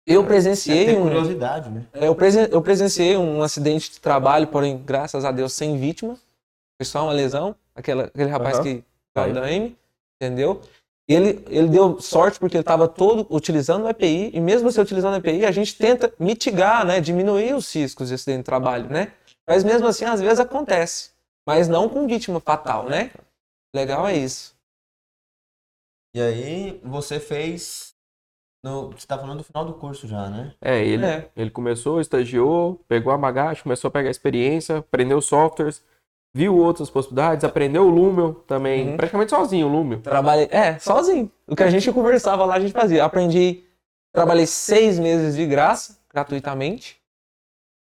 Eu presenciei um. curiosidade, né? Eu, presen- eu presenciei um acidente de trabalho, porém, graças a Deus, sem vítima. Foi só uma lesão. Aquela, aquele rapaz Aham. que caiu da M, entendeu? Ele, ele deu sorte porque ele estava todo utilizando o EPI, e mesmo você utilizando o EPI, a gente tenta mitigar, né? Diminuir os riscos de acidente de trabalho, né? Mas mesmo assim, às vezes acontece. Mas não com vítima fatal, né? Legal é isso. E aí, você fez. No, você tá falando do final do curso já, né? É, ele, É. ele começou, estagiou, pegou a bagagem, começou a pegar experiência, aprendeu softwares, viu outras possibilidades, aprendeu o Lumel também, Uhum. praticamente sozinho o Lumel. Trabalhei, é, sozinho. O que a gente conversava lá, a gente fazia. Aprendi, trabalhei seis meses de graça, gratuitamente.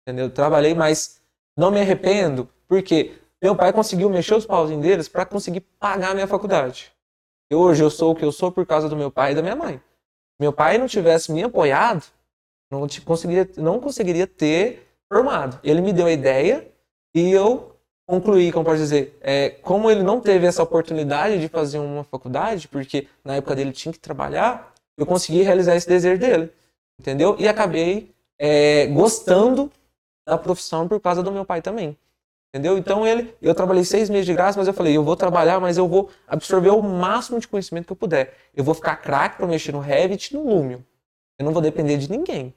Entendeu? Trabalhei, mas não me arrependo, porque meu pai conseguiu mexer os pauzinhos deles para conseguir pagar a minha faculdade. E hoje eu sou o que eu sou por causa do meu pai e da minha mãe. Meu pai não tivesse me apoiado, não, conseguiria, não conseguiria ter formado. Ele me deu a ideia e eu concluí, como pode dizer, é, como ele não teve essa oportunidade de fazer uma faculdade, porque na época dele tinha que trabalhar, eu consegui realizar esse desejo dele, entendeu? E acabei é, gostando da profissão por causa do meu pai também. Entendeu? Então ele, eu trabalhei seis meses de graça, mas eu falei, eu vou trabalhar, mas eu vou absorver o máximo de conhecimento que eu puder. Eu vou ficar craque para mexer no Revit e no Lumion. Eu não vou depender de ninguém.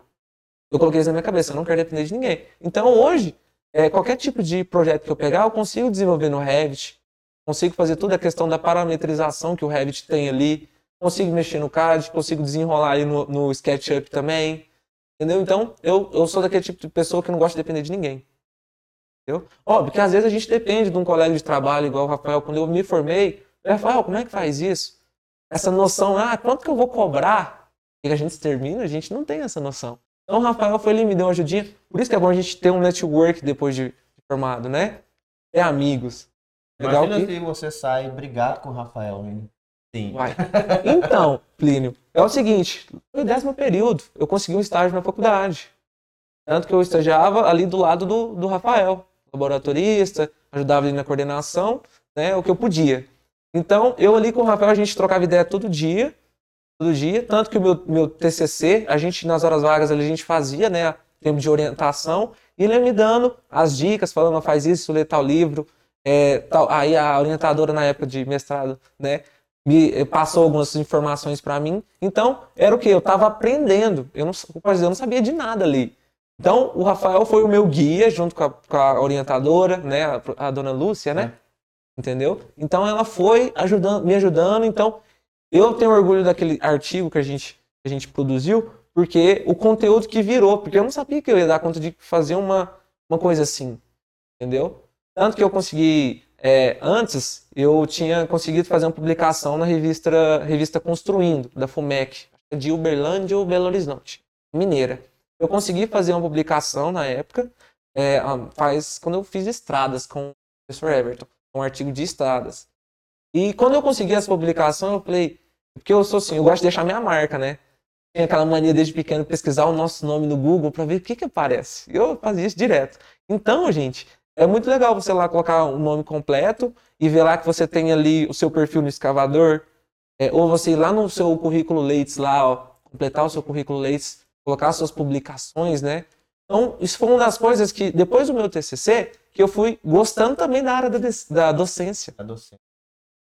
Eu coloquei isso na minha cabeça, eu não quero depender de ninguém. Então hoje, é, qualquer tipo de projeto que eu pegar, eu consigo desenvolver no Revit, consigo fazer toda a questão da parametrização que o Revit tem ali, consigo mexer no CAD, consigo desenrolar aí no, no SketchUp também. Entendeu? Então, eu, eu sou daquele tipo de pessoa que não gosta de depender de ninguém. Entendeu? Óbvio que às vezes a gente depende de um colega de trabalho, igual o Rafael. Quando eu me formei, Rafael, como é que faz isso? Essa noção, ah, quanto que eu vou cobrar? E a gente termina, a gente não tem essa noção. Então o Rafael foi ali, me deu uma ajudinha. Por isso que é bom a gente ter um network depois de formado, né? Ter amigos. Legal Imagina que... se você sai brigado com o Rafael, né? Sim. Vai. Então, Plínio, é o seguinte, no décimo período, eu consegui um estágio na faculdade. Tanto que eu estagiava ali do lado do, do Rafael, laboratorista, ajudava ele na coordenação, né, o que eu podia. Então, eu ali com o Rafael, a gente trocava ideia todo dia, todo dia, tanto que o meu, meu TCC, a gente, nas horas vagas ali, a gente fazia, né, tempo de orientação, e ele me dando as dicas, falando, "Ó, faz isso, lê tal livro, é, tal. aí a orientadora na época de mestrado, né, me eh, passou algumas informações para mim. Então, era o que? Eu estava aprendendo. Eu não, eu posso dizer, eu não sabia de nada ali. Então, o Rafael foi o meu guia, junto com a, com a orientadora, né? A, a dona Lúcia, né? Entendeu? Então, ela foi ajudando, me ajudando. Então, eu tenho orgulho daquele artigo que a gente, que a gente produziu, porque o conteúdo que virou, porque eu não sabia que eu ia dar conta de fazer uma, uma coisa assim. Entendeu? Tanto que eu consegui é, antes, eu tinha conseguido fazer uma publicação na revista, revista Construindo, da FUMEC, de Uberlândia ou Belo Horizonte, mineira. Eu consegui fazer uma publicação na época, é, faz quando eu fiz estradas com o professor Everton, um artigo de estradas. E quando eu consegui essa publicação, eu falei, porque eu sou assim, eu gosto de deixar minha marca, né? Tem aquela mania desde pequeno pesquisar o nosso nome no Google para ver o que que aparece. Eu fazia isso direto. Então, gente, é muito legal você lá colocar o nome completo e ver lá que você tem ali o seu perfil no escavador, é, ou você ir lá no seu currículo Leites lá, ó, completar o seu currículo Leites, colocar suas publicações, né? Então, isso foi uma das coisas que, depois do meu TCC, que eu fui gostando também da área da, da docência. A docência.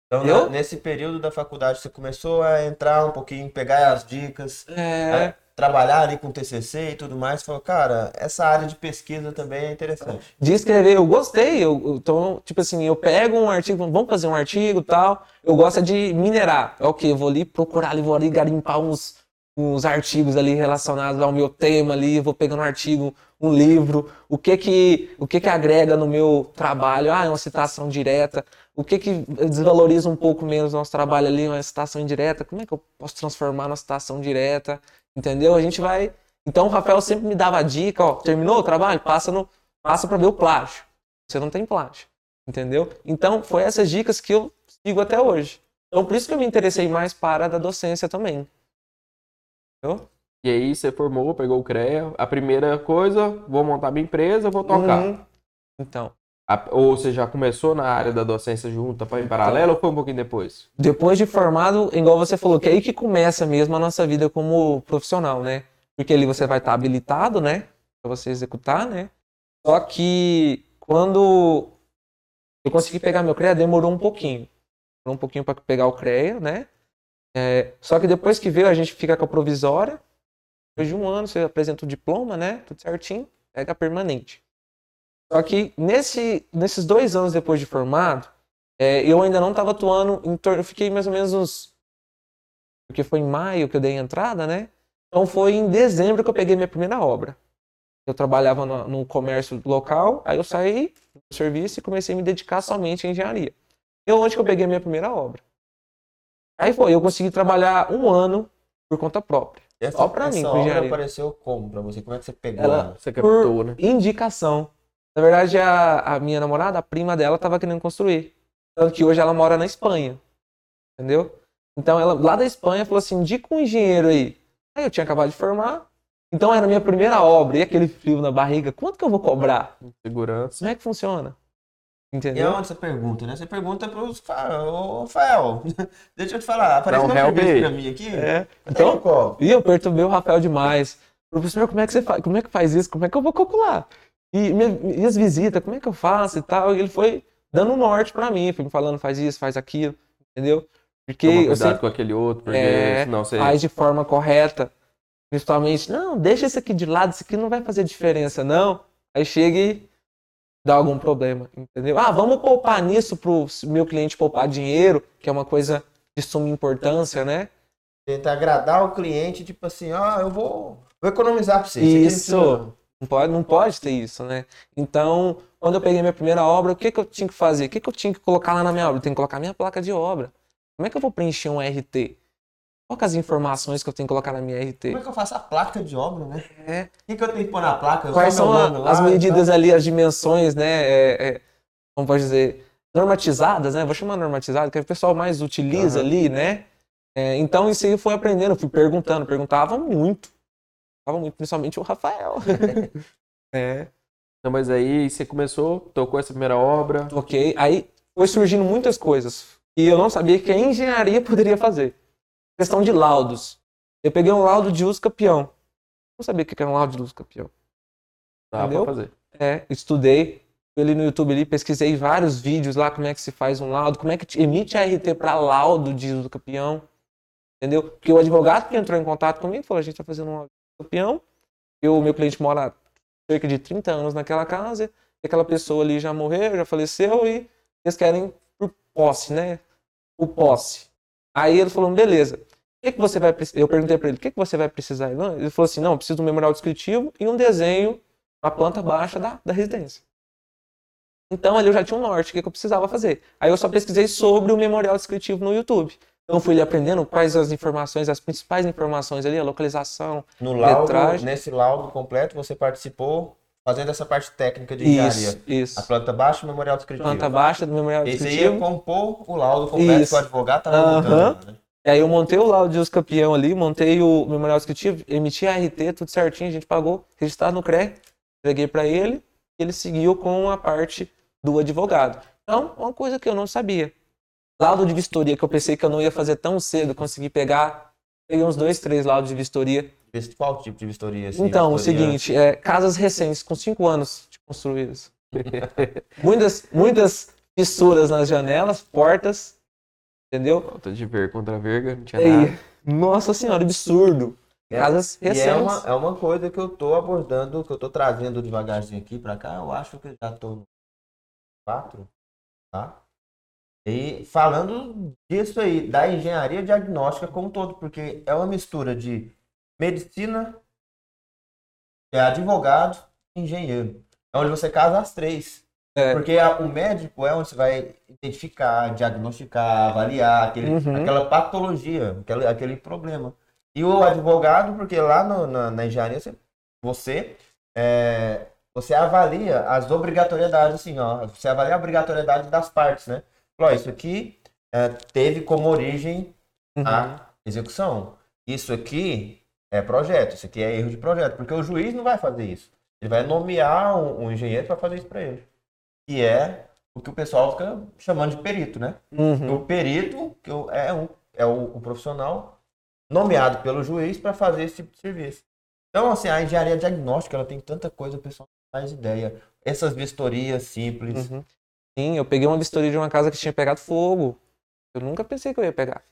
Então, Eu? nesse período da faculdade, você começou a entrar um pouquinho, pegar as dicas, É, a trabalhar ali com TCC e tudo mais. Falou, cara, essa área de pesquisa também é interessante. de escrever, eu gostei. Eu, então, tipo assim, eu pego um artigo, vamos fazer um artigo tal. Eu gosto de minerar. É o quê? Eu vou ali procurar ali, vou ali garimpar uns, uns artigos ali relacionados ao meu tema ali, vou pegando um artigo, um livro, o que que, o que que agrega no meu trabalho? Ah, é uma citação direta. O que que desvaloriza um pouco menos o nosso trabalho ali, uma citação indireta? Como é que eu posso transformar numa citação direta? Entendeu? A gente vai. Então o Rafael sempre me dava a dica, ó, terminou o trabalho? Passa no passa para ver o plágio. Você não tem plágio, entendeu? Então foi essas dicas que eu sigo até hoje. Então por isso que eu me interessei mais para a da docência também. Entendeu? E aí você formou, pegou o CREA. A primeira coisa, vou montar minha empresa, vou tocar. Uhum. Então, A- ou você já começou na área da docência junta para em paralelo ou foi um pouquinho depois? depois de formado, igual você falou, que é aí que começa mesmo a nossa vida como profissional, né? Porque ali você vai estar habilitado, né? Para você executar, né? Só que quando eu consegui pegar meu CREA, demorou um pouquinho. Demorou um pouquinho para pegar o CREA, né? É, só que depois que veio, a gente fica com a provisória. Depois de um ano, você apresenta o diploma, né? Tudo certinho, pega a permanente. Só que nesse, nesses dois anos depois de formado, é, eu ainda não estava atuando em torno. Eu fiquei mais ou menos uns. Porque foi em maio que eu dei a entrada, né? Então foi em dezembro que eu peguei minha primeira obra. Eu trabalhava no, no comércio local, aí eu saí do serviço e comecei a me dedicar somente à engenharia. E onde que eu peguei minha primeira obra? Aí foi, eu consegui trabalhar um ano por conta própria. Essa, Só pra essa mim, com obra engenharia. apareceu como pra você? Como é que você pegou Ela- ela? Você captou, por né? indicação. Na verdade, a, a minha namorada, a prima dela, estava querendo construir. Tanto que hoje ela mora na Espanha. Entendeu? Então, ela lá da Espanha falou assim: indica um engenheiro aí. Aí eu tinha acabado de formar. Então, era a minha primeira obra. E aquele frio na barriga: quanto que eu vou cobrar? Segurança. Como é que funciona? E Entendeu? aonde você pergunta, né? Você pergunta pros caras, ô Rafael, deixa eu te falar, apareceu Dá um uma help pra mim aqui. É. Então? E eu perturbei o Rafael demais. Professor, como é que você faz? Como é que faz isso? Como é que eu vou calcular? E, minha- e as visitas, como é que eu faço e tal? E ele foi dando um norte pra mim, foi me falando, faz isso, faz aquilo, entendeu? Porque Toma eu cuidado sempre com aquele outro, porque É, senão você. faz de forma correta. Principalmente, não, deixa esse aqui de lado, isso aqui não vai fazer diferença, não. Aí chega e dá algum problema, entendeu? Ah, vamos poupar nisso pro meu cliente poupar dinheiro, que é uma coisa de suma importância, né? Tenta agradar o cliente, tipo assim, ó, eu vou, vou economizar pra você. Isso. Não. Pode, não pode ter isso, né? Então, quando eu peguei minha primeira obra, o que, que eu tinha que fazer? O que, que eu tinha que colocar lá na minha obra? Eu tenho que colocar minha placa de obra. Como é que eu vou preencher um RT? Qual é as informações que eu tenho que colocar na minha RT? Como é que eu faço a placa de obra, né? É. O que, que eu tenho que pôr na placa? Quais Só são a- lá as medidas ali, as dimensões, né? é, é, como pode dizer? Normatizadas, né? Vou chamar normatizado, que é o pessoal mais utiliza Aham. ali, né? É, então, isso aí eu fui aprendendo, fui perguntando, perguntava muito. Muito, principalmente o Rafael. é. Não, mas aí você começou, tocou essa primeira obra. Ok. Aí foi surgindo muitas coisas que eu não sabia que a engenharia poderia fazer. Questão de laudos. Eu peguei um laudo de uso campeão. Não sabia o que era um laudo de uso campeão. Dá Entendeu? pra fazer. É, estudei. Ali no YouTube ali, pesquisei vários vídeos lá, como é que se faz um laudo, como é que te- emite ART para laudo de uso campeão. Entendeu? Porque o advogado que entrou em contato comigo falou: a gente está fazendo um laudo campeão. E o meu cliente mora cerca de 30 anos naquela casa. E aquela pessoa ali já morreu, já faleceu e eles querem por posse, né? O posse. Aí ele falou: beleza. O que, que você vai? Eu perguntei para ele: o que, que você vai precisar? Ele falou assim: não, eu preciso de um memorial descritivo e um desenho na planta baixa da, da residência. Então ali eu já tinha um norte, o que, que eu precisava fazer. Aí eu só pesquisei sobre o memorial descritivo no YouTube. Então eu fui aprendendo quais as informações, as principais informações ali, a localização. No laudo, Metragem. nesse laudo completo, você participou fazendo essa parte técnica de engenharia. Isso, isso. A planta baixa e o memorial descritivo. Planta baixa do memorial Esse aí ia descritivo. compor o laudo completo Isso. que o advogado estava Aham. montando. né? E aí eu montei o laudo de uso campeão ali, montei o memorial descritivo, emiti a RT, tudo certinho, a gente pagou, registrado no CRE, entreguei para ele ele seguiu com a parte do advogado. Então, uma coisa que eu não sabia. Laudo de vistoria, que eu pensei que eu não ia fazer tão cedo, consegui pegar, peguei uns dois, três laudos de vistoria. Qual tipo de vistoria? assim? Então, o Vistoria- seguinte, é, casas recentes, com cinco anos de construídas. muitas, muitas fissuras nas janelas, portas, entendeu? Falta de ver contra verga, não tinha E nada. nossa senhora, absurdo. É, Casas E é recentes. uma, é uma coisa que eu tô abordando, que eu tô trazendo devagarzinho aqui pra cá. Eu acho que já tô no 4, tá? E falando disso aí, da engenharia diagnóstica como um todo, porque é uma mistura de medicina, é advogado e engenheiro. É onde você casa as três. É. Porque a- o médico é onde você vai identificar, diagnosticar, avaliar aquele, Uhum. aquela patologia, aquele, aquele problema. E o advogado, porque lá no- na, na engenharia você, você, é, você avalia as obrigatoriedades, assim, ó. Você avalia a obrigatoriedade das partes, né? Ó, isso aqui é, teve como origem Uhum. a execução. Isso aqui é projeto, isso aqui é erro de projeto, porque o juiz não vai fazer isso. Ele vai nomear um, um engenheiro para fazer isso para ele. Que é o que o pessoal fica chamando de perito, né? Uhum. O perito que é, um, é o, o profissional nomeado pelo juiz para fazer esse tipo de serviço. Então, assim, a engenharia diagnóstica, ela tem tanta coisa, o pessoal não faz ideia. Essas vistorias simples. Uhum. Sim, eu peguei uma vistoria de uma casa que tinha pegado fogo. Eu nunca pensei que eu ia pegar.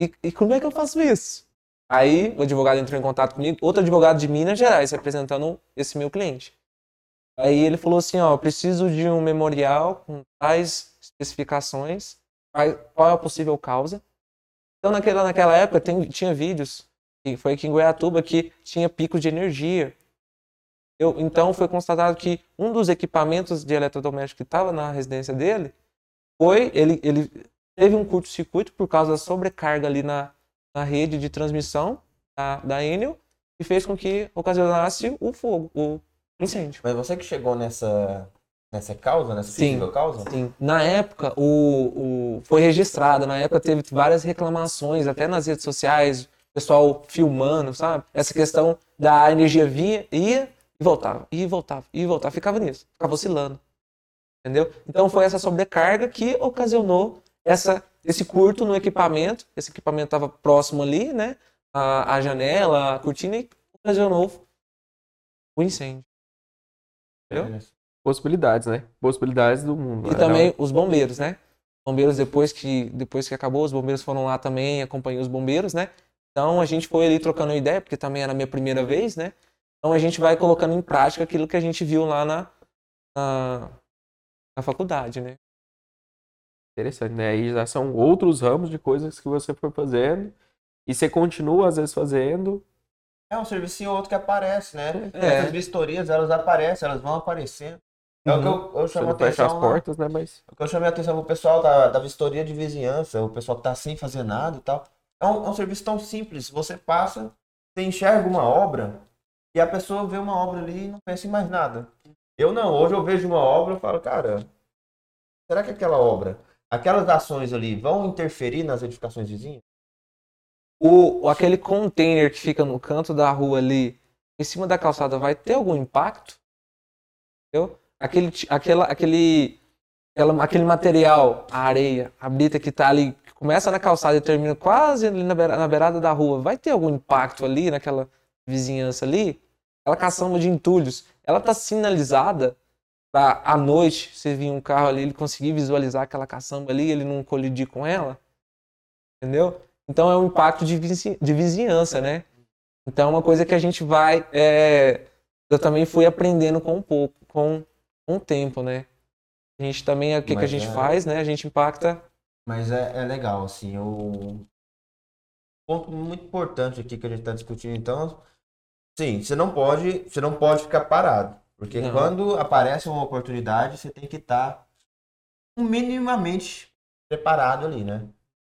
E, e como é que eu faço isso? Aí o advogado entrou em contato comigo, outro advogado de Minas Gerais, representando esse meu cliente. Aí ele falou assim, ó, preciso de um memorial com tais especificações, qual- é a possível causa. Então naquela, naquela época tem- tinha vídeos, e foi aqui em Goiatuba, que tinha picos de energia. Eu, então foi constatado que um dos equipamentos de eletrodoméstico que estava na residência dele foi ele, ele teve um curto-circuito por causa da sobrecarga ali na, na rede de transmissão da, da Enel e fez com que ocasionasse o fogo, o incêndio. Mas você que chegou nessa, nessa causa, nessa Sim. possível causa? Sim. Na época, o, o, foi registrado, na época teve várias reclamações, até nas redes sociais, pessoal filmando, sabe? Essa questão da energia vinha, ia e voltava, e voltava, e voltava, ficava nisso, ficava oscilando. Entendeu? Então foi essa sobrecarga que ocasionou essa, esse curto no equipamento. Esse equipamento estava próximo ali, né? A, a janela, a cortina, e ocasionou o incêndio. Entendeu? Possibilidades, né? Possibilidades do mundo. E também os bombeiros, né? Bombeiros, depois que, depois que acabou, os bombeiros foram lá também, acompanhei os bombeiros, né? Então a gente foi ali trocando ideia, porque também era a minha primeira vez, né? Então a gente vai colocando em prática aquilo que a gente viu lá na, na, na faculdade, né? Interessante, né? Aí já são outros ramos de coisas que você foi fazendo e você continua às vezes fazendo. É um serviço ou outro que aparece, né? É. Essas vistorias, elas aparecem, elas vão aparecendo. É o que eu, eu Você chamo a não fecha as atenção. lá. portas, né? Mas O que eu chamei a atenção pro pessoal da, da vistoria de vizinhança, o pessoal que tá sem fazer nada e tal. É um, é um serviço tão simples. Você passa, você enxerga uma obra e a pessoa vê uma obra ali e não pensa em mais nada. Eu não. Hoje eu vejo uma obra e falo, cara, será que aquela obra, aquelas ações ali vão interferir nas edificações vizinhas? O, aquele container que fica no canto da rua ali, em cima da calçada, vai ter algum impacto? Entendeu? Aquele, aquela, aquele, aquela- aquele material, a areia, a brita que tá ali, que começa na calçada e termina quase ali na, na beirada da rua, vai ter algum impacto ali naquela vizinhança ali? Aquela caçamba de entulhos, ela tá sinalizada para à noite, você vir um carro ali, ele conseguir visualizar aquela caçamba ali, ele não colidir com ela? Entendeu? Então é um impacto de, de vizinhança, né? Então é uma coisa que a gente vai. é, eu também fui aprendendo com um pouco, com, o tempo, né? A gente também, o que, que a gente é- faz, né? A gente impacta. Mas é, é legal, assim, o ponto muito importante aqui que a gente está discutindo, então, sim, você não pode, você não pode ficar parado, porque Não. quando aparece uma oportunidade, você tem que estar minimamente preparado ali, né?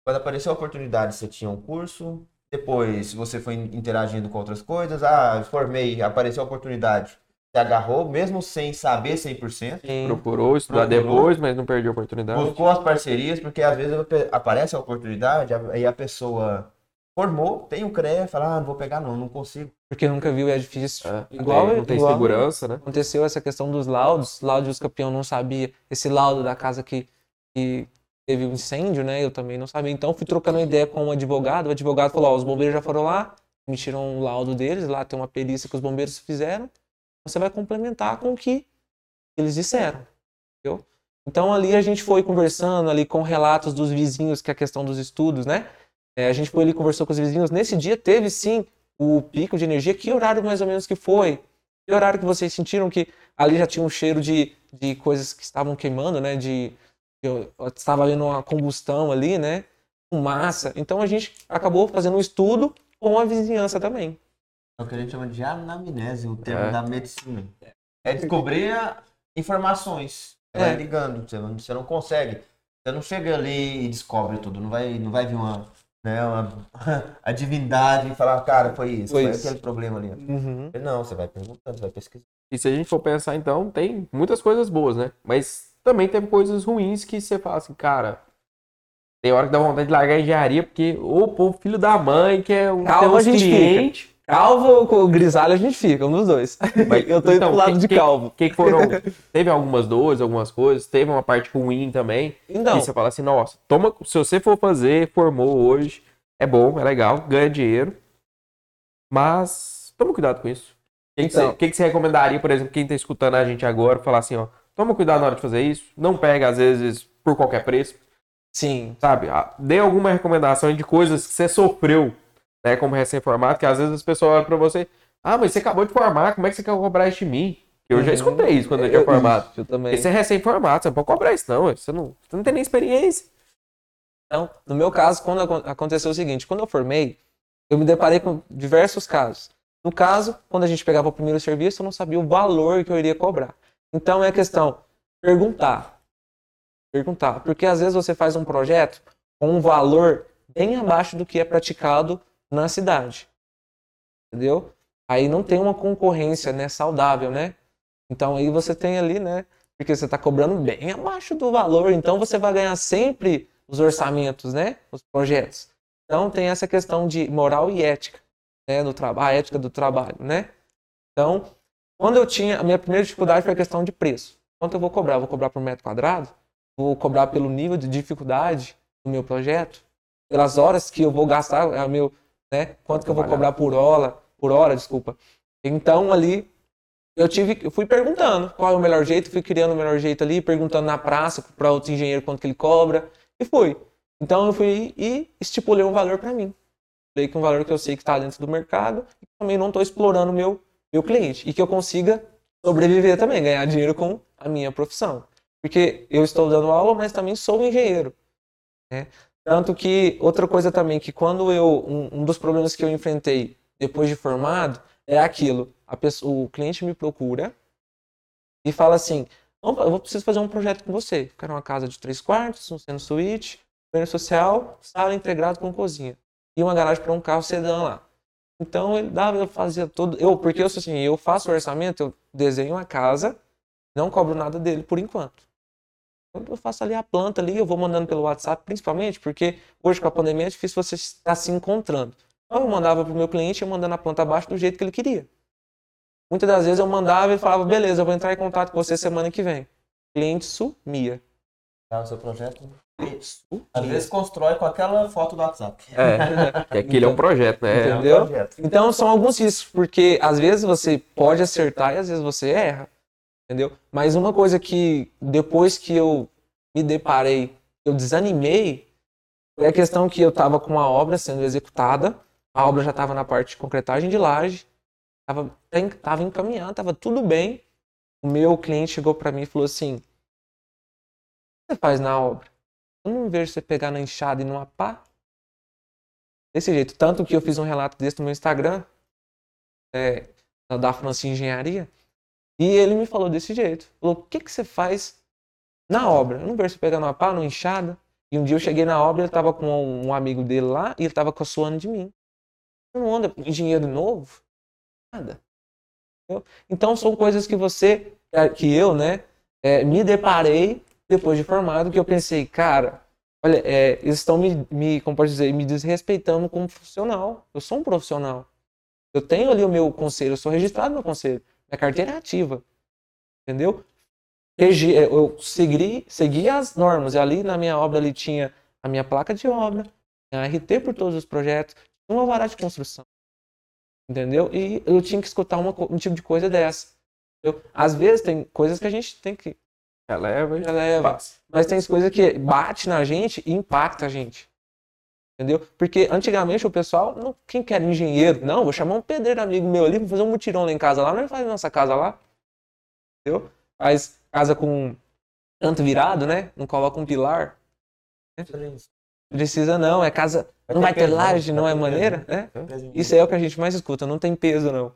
Quando apareceu a oportunidade, você tinha um curso, depois você foi interagindo com outras coisas, ah, formei, apareceu a oportunidade, você agarrou, mesmo sem saber 100%, Sim. procurou estudar Procurou. depois, mas não perdeu a oportunidade. Buscou as parcerias, porque às vezes aparece a oportunidade, aí a pessoa formou, tem o CREA, fala, ah, não vou pegar não, não consigo. Porque nunca viu e é difícil. É, Igual- não tem igual- segurança, né? Aconteceu essa questão dos laudos, laudo dos campeão não sabia, esse laudo da casa que, que teve um incêndio, né? Eu também não sabia. Então fui trocando ideia com um advogado, o advogado falou, ó, os bombeiros já foram lá, emitiram o laudo deles, lá tem uma perícia que os bombeiros fizeram, você vai complementar com o que eles disseram, entendeu? Então ali a gente foi conversando ali com relatos dos vizinhos, que é a questão dos estudos, né? É, a gente foi ali conversou com os vizinhos. Nesse dia teve sim o pico de energia. Que horário mais ou menos que foi? Que horário que vocês sentiram que ali já tinha um cheiro de, de coisas que estavam queimando, né? De, eu, eu estava havendo uma combustão ali, né? Fumaça. Então a gente acabou fazendo um estudo com a vizinhança também. É o que a gente chama de anamnese, o termo É. da medicina. É descobrir informações. Você É. vai ligando, você não, você não consegue. Você não chega ali e descobre tudo. Não vai, não vai vir uma, né, uma a divindade e falar, cara, foi isso, Foi foi, isso. aquele problema ali. Não, você vai perguntando, você vai pesquisando. E se a gente for pensar, então, tem muitas coisas boas, né? Mas também teve coisas ruins que você fala assim, cara. Tem hora que dá vontade de largar a engenharia, porque o povo filho da mãe, que é um Calma, tem fica. Calvo ou com grisalho a gente fica, um dos dois. Mas, Eu tô indo então, pro lado que- de calvo. Que que foram. Teve algumas dores, algumas coisas, teve uma parte ruim também. Então, E você fala assim, nossa, toma, se você for fazer, formou hoje, é bom, é legal, ganha dinheiro. Mas toma cuidado com isso. O que, Então. que você recomendaria, por exemplo, quem tá escutando a gente agora, falar assim, ó, toma cuidado na hora de fazer isso, não pega, às vezes, por qualquer preço, sim. sabe? Ah, Dê alguma recomendação de coisas que você sofreu, né, como recém-formado, que às vezes as pessoas olham pra você, ah, mas você acabou de formar, como é que você quer cobrar isso de mim? Eu já Uhum. escutei isso quando eu tinha formado. Eu também. Você é recém-formado, você não pode cobrar isso não, você não, você não tem nem experiência. Então, no meu caso, quando acon- aconteceu o seguinte, quando eu formei, eu me deparei com diversos casos. No caso, quando a gente pegava o primeiro serviço, eu não sabia o valor que eu iria cobrar. Então é a questão, perguntar. Perguntar. Porque às vezes você faz um projeto com um valor bem abaixo do que é praticado na cidade. Entendeu? Aí não tem uma concorrência, né, saudável, né? Então aí você tem ali, né, porque você está cobrando bem abaixo do valor, então você vai ganhar sempre os orçamentos, né? Os projetos. Então tem essa questão de moral e ética, né? No trabalho, a ética do trabalho, né? Então, quando eu tinha a minha primeira dificuldade foi a questão de preço. Quanto eu vou cobrar? Eu Vou cobrar por metro quadrado? Vou cobrar pelo nível de dificuldade do meu projeto? Pelas horas que eu vou gastar, é meu, né? Quanto que eu vou cobrar por hora? Por hora, desculpa. Então ali eu tive, eu fui perguntando qual é o melhor jeito, fui criando o melhor jeito ali, perguntando na praça para outros engenheiros quanto que ele cobra e fui. Então eu fui e estipulei um valor para mim. Falei que um valor que eu sei que está dentro do mercado e também não estou explorando o meu, meu cliente e que eu consiga sobreviver também, ganhar dinheiro com a minha profissão. Porque eu estou dando aula, mas também sou engenheiro. né? Tanto que outra coisa também que quando eu um, um dos problemas que eu enfrentei depois de formado é aquilo, pessoa, o cliente me procura e fala assim, "Vamos- eu preciso fazer um projeto com você. Quero uma casa de três quartos, um centro suíte, banheiro social, sala integrado com cozinha e uma garagem para um carro sedã lá. Então ele dava, eu fazia tudo, eu porque eu sou assim, eu faço o orçamento, eu desenho a casa, não cobro nada dele por enquanto. Eu faço ali a planta ali, eu vou mandando pelo WhatsApp, principalmente porque hoje com a pandemia é difícil você estar se encontrando. Então eu mandava pro meu cliente, eu mandando a planta abaixo do jeito que ele queria. Muitas das vezes eu mandava e falava, beleza, eu vou entrar em contato com você semana que vem. O cliente sumia. Tá, o seu projeto. Sumia. Às vezes constrói com aquela foto do WhatsApp. É, que aquele é um projeto, né? Entendeu? Entendeu? É um projeto. Então são alguns riscos, porque às vezes você pode acertar e às vezes você erra. Entendeu? Mas uma coisa que depois que eu me deparei, eu desanimei, foi a questão que eu estava com uma obra sendo executada, a obra já estava na parte de concretagem de laje, estava tava encaminhada, estava tudo bem. O meu cliente chegou para mim e falou assim: O que você faz na obra? Eu não vejo você pegar na enxada e numa pá. Desse jeito. Tanto que eu fiz um relato desse no meu Instagram, é, da Francia Engenharia, e ele me falou desse jeito. Falou: O que, que você faz na obra? Eu não vejo você pegar numa pá, numa enxada. E um dia eu cheguei na obra, ele estava com um amigo dele lá, e ele estava caçoando de mim. Você não anda engenheiro novo? Nada. Entendeu? Então são coisas que você, que eu, né, é, me deparei depois de formado, que eu pensei, cara, Olha, é, eles estão me, me, como pode dizer, me desrespeitando como profissional. Eu sou um profissional. Eu tenho ali o meu conselho, eu sou registrado no conselho. Minha carteira é ativa. Entendeu? É, Eu segui, segui as normas. E ali na minha obra ali tinha a minha placa de obra, a RT por todos os projetos, um alvará de construção. Entendeu? E eu tinha que escutar uma um tipo de coisa dessa. entendeu? Às vezes tem coisas que a gente tem que Releva e releva. passa. Mas tem coisas que bate na gente e impacta a gente. Entendeu? Porque antigamente o pessoal, não, quem quer engenheiro? Não, vou chamar um pedreiro amigo meu ali, vou fazer um mutirão lá em casa lá, não faz nossa casa lá. Entendeu? Faz casa com canto virado, né? Não coloca um pilar. Precisa não, é casa. Não vai ter né? laje, não é maneira? peso. É? Isso aí é o que a gente mais escuta, não tem peso não.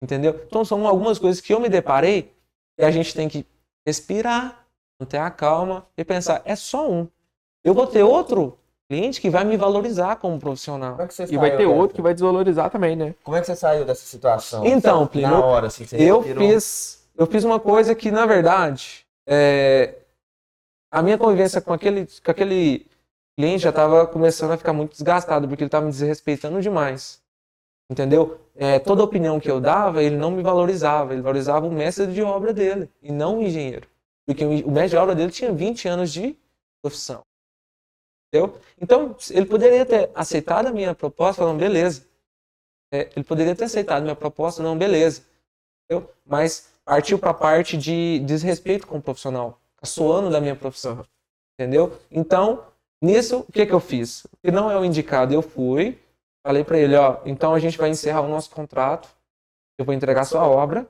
Entendeu? Então são algumas coisas que eu me deparei e a gente tem que respirar, manter a calma e pensar, é só um. Eu vou ter outro cliente que vai me valorizar como profissional. Como é que você E vai saiu ter dessa? outro que vai desvalorizar também, né? Como é que você saiu dessa situação? Então, Plínio, na hora, assim, você Eu respirou? fiz, eu fiz uma coisa que, na verdade, é, a minha convivência com aquele, com aquele cliente já estava começando a ficar muito desgastado, porque ele estava me desrespeitando demais. Entendeu? É, toda opinião que eu dava, ele não me valorizava. Ele valorizava o mestre de obra dele, e não o engenheiro. Porque o o mestre de obra dele tinha 20 anos de profissão. Entendeu? Então, ele poderia ter aceitado a minha proposta, falando, beleza. É, ele poderia ter aceitado a minha proposta, não, beleza entendeu? Mas partiu para a parte de desrespeito com o profissional, caçoando da minha profissão, entendeu? Então, nisso, o que que eu fiz? Que não é o indicado, eu fui, falei para ele, ó, então a gente vai encerrar o nosso contrato, eu vou entregar sua obra.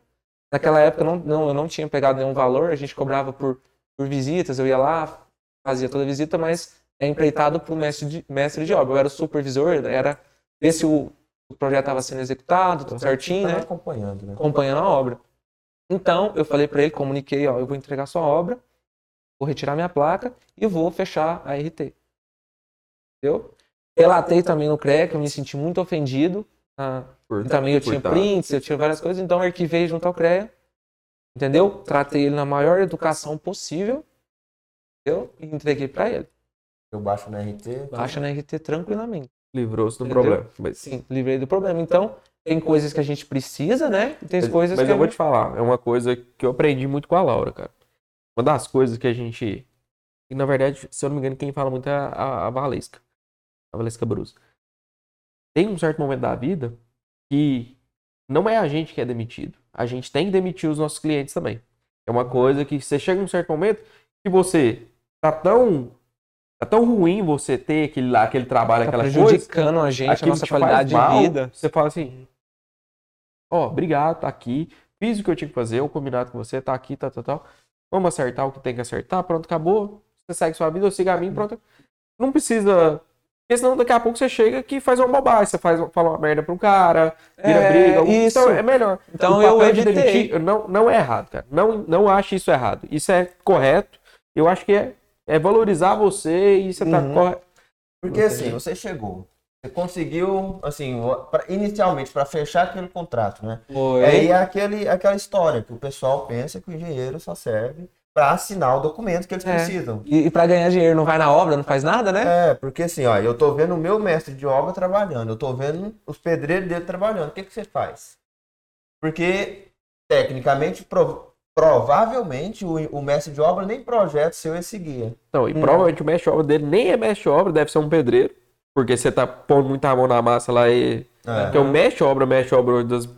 Naquela época não, não, eu não tinha pegado nenhum valor, a gente cobrava por, por visitas, eu ia lá, fazia toda visita, mas é empreitado para o mestre de, mestre de obra. Eu era o supervisor, era ver se o, o projeto estava sendo executado, tudo certinho, Tava né? acompanhando, né? acompanhando a obra. Então, eu falei para ele, comuniquei, ó, eu vou entregar sua obra, vou retirar minha placa e vou fechar a RT. Entendeu? Relatei também no CREA que eu me senti muito ofendido. ah, Por- e também eu tinha tá- prints, eu tinha várias coisas, então eu arquivei junto ao CREA. Entendeu? Tratei ele na maior educação possível. Entendeu? E entreguei para ele. Eu baixo na RT. Baixa na RT tranquilamente. Livrou-se do Entendeu? problema. Mas, Sim, livrei do problema. Então, tem coisas que a gente precisa, né? E tem mas, coisas mas que eu a vou te falar, é uma coisa que eu aprendi muito com a Laura, cara. Uma das coisas que a gente. E na verdade, se eu não me engano, quem fala muito é a, a Valesca. A Valesca Bruce. Tem um certo momento da vida que não é a gente que é demitido. A gente tem que demitir os nossos clientes também. É uma coisa que você chega num certo momento que você tá tão. Tá tão ruim você ter aquele lá, aquele trabalho, tá aquela coisa. prejudicando a gente, a nossa qualidade mal, de vida. Você fala assim, ó, obrigado, tá aqui, fiz o que eu tinha que fazer, o combinado com você, tá aqui, tá, tá, tal. Vamos acertar o que tem que acertar, pronto, acabou. Você segue sua vida, eu sigo a minha, pronto. Não precisa... Porque senão daqui a pouco você chega que faz uma bobagem, você faz, fala uma merda pro cara, vira É, briga. isso. Então é melhor. Então O eu papel de evitei. demitir não, não é errado, cara. Não, não acho isso errado. Isso é correto. Eu acho que é, é valorizar você e você tá Uhum. correto. Porque assim, você chegou. Você conseguiu, assim, pra- inicialmente, para fechar aquele contrato, né? Foi. Aí é aquele, aquela história que o pessoal pensa que o engenheiro só serve para assinar o documento que eles É. precisam. E, e para ganhar dinheiro não vai na obra, não faz nada, né? É, porque assim, ó, eu tô vendo o meu mestre de obra trabalhando, eu tô vendo os pedreiros dele trabalhando. O que, que você faz? Porque, tecnicamente, provavelmente, o, o mestre de obra nem projeto seu é seguir. Então, e Hum. provavelmente o mestre de obra dele nem é mestre de obra, deve ser um pedreiro. Porque você tá pondo muita mão na massa lá e. É. Porque o mestre de obra, o mestre de obra das.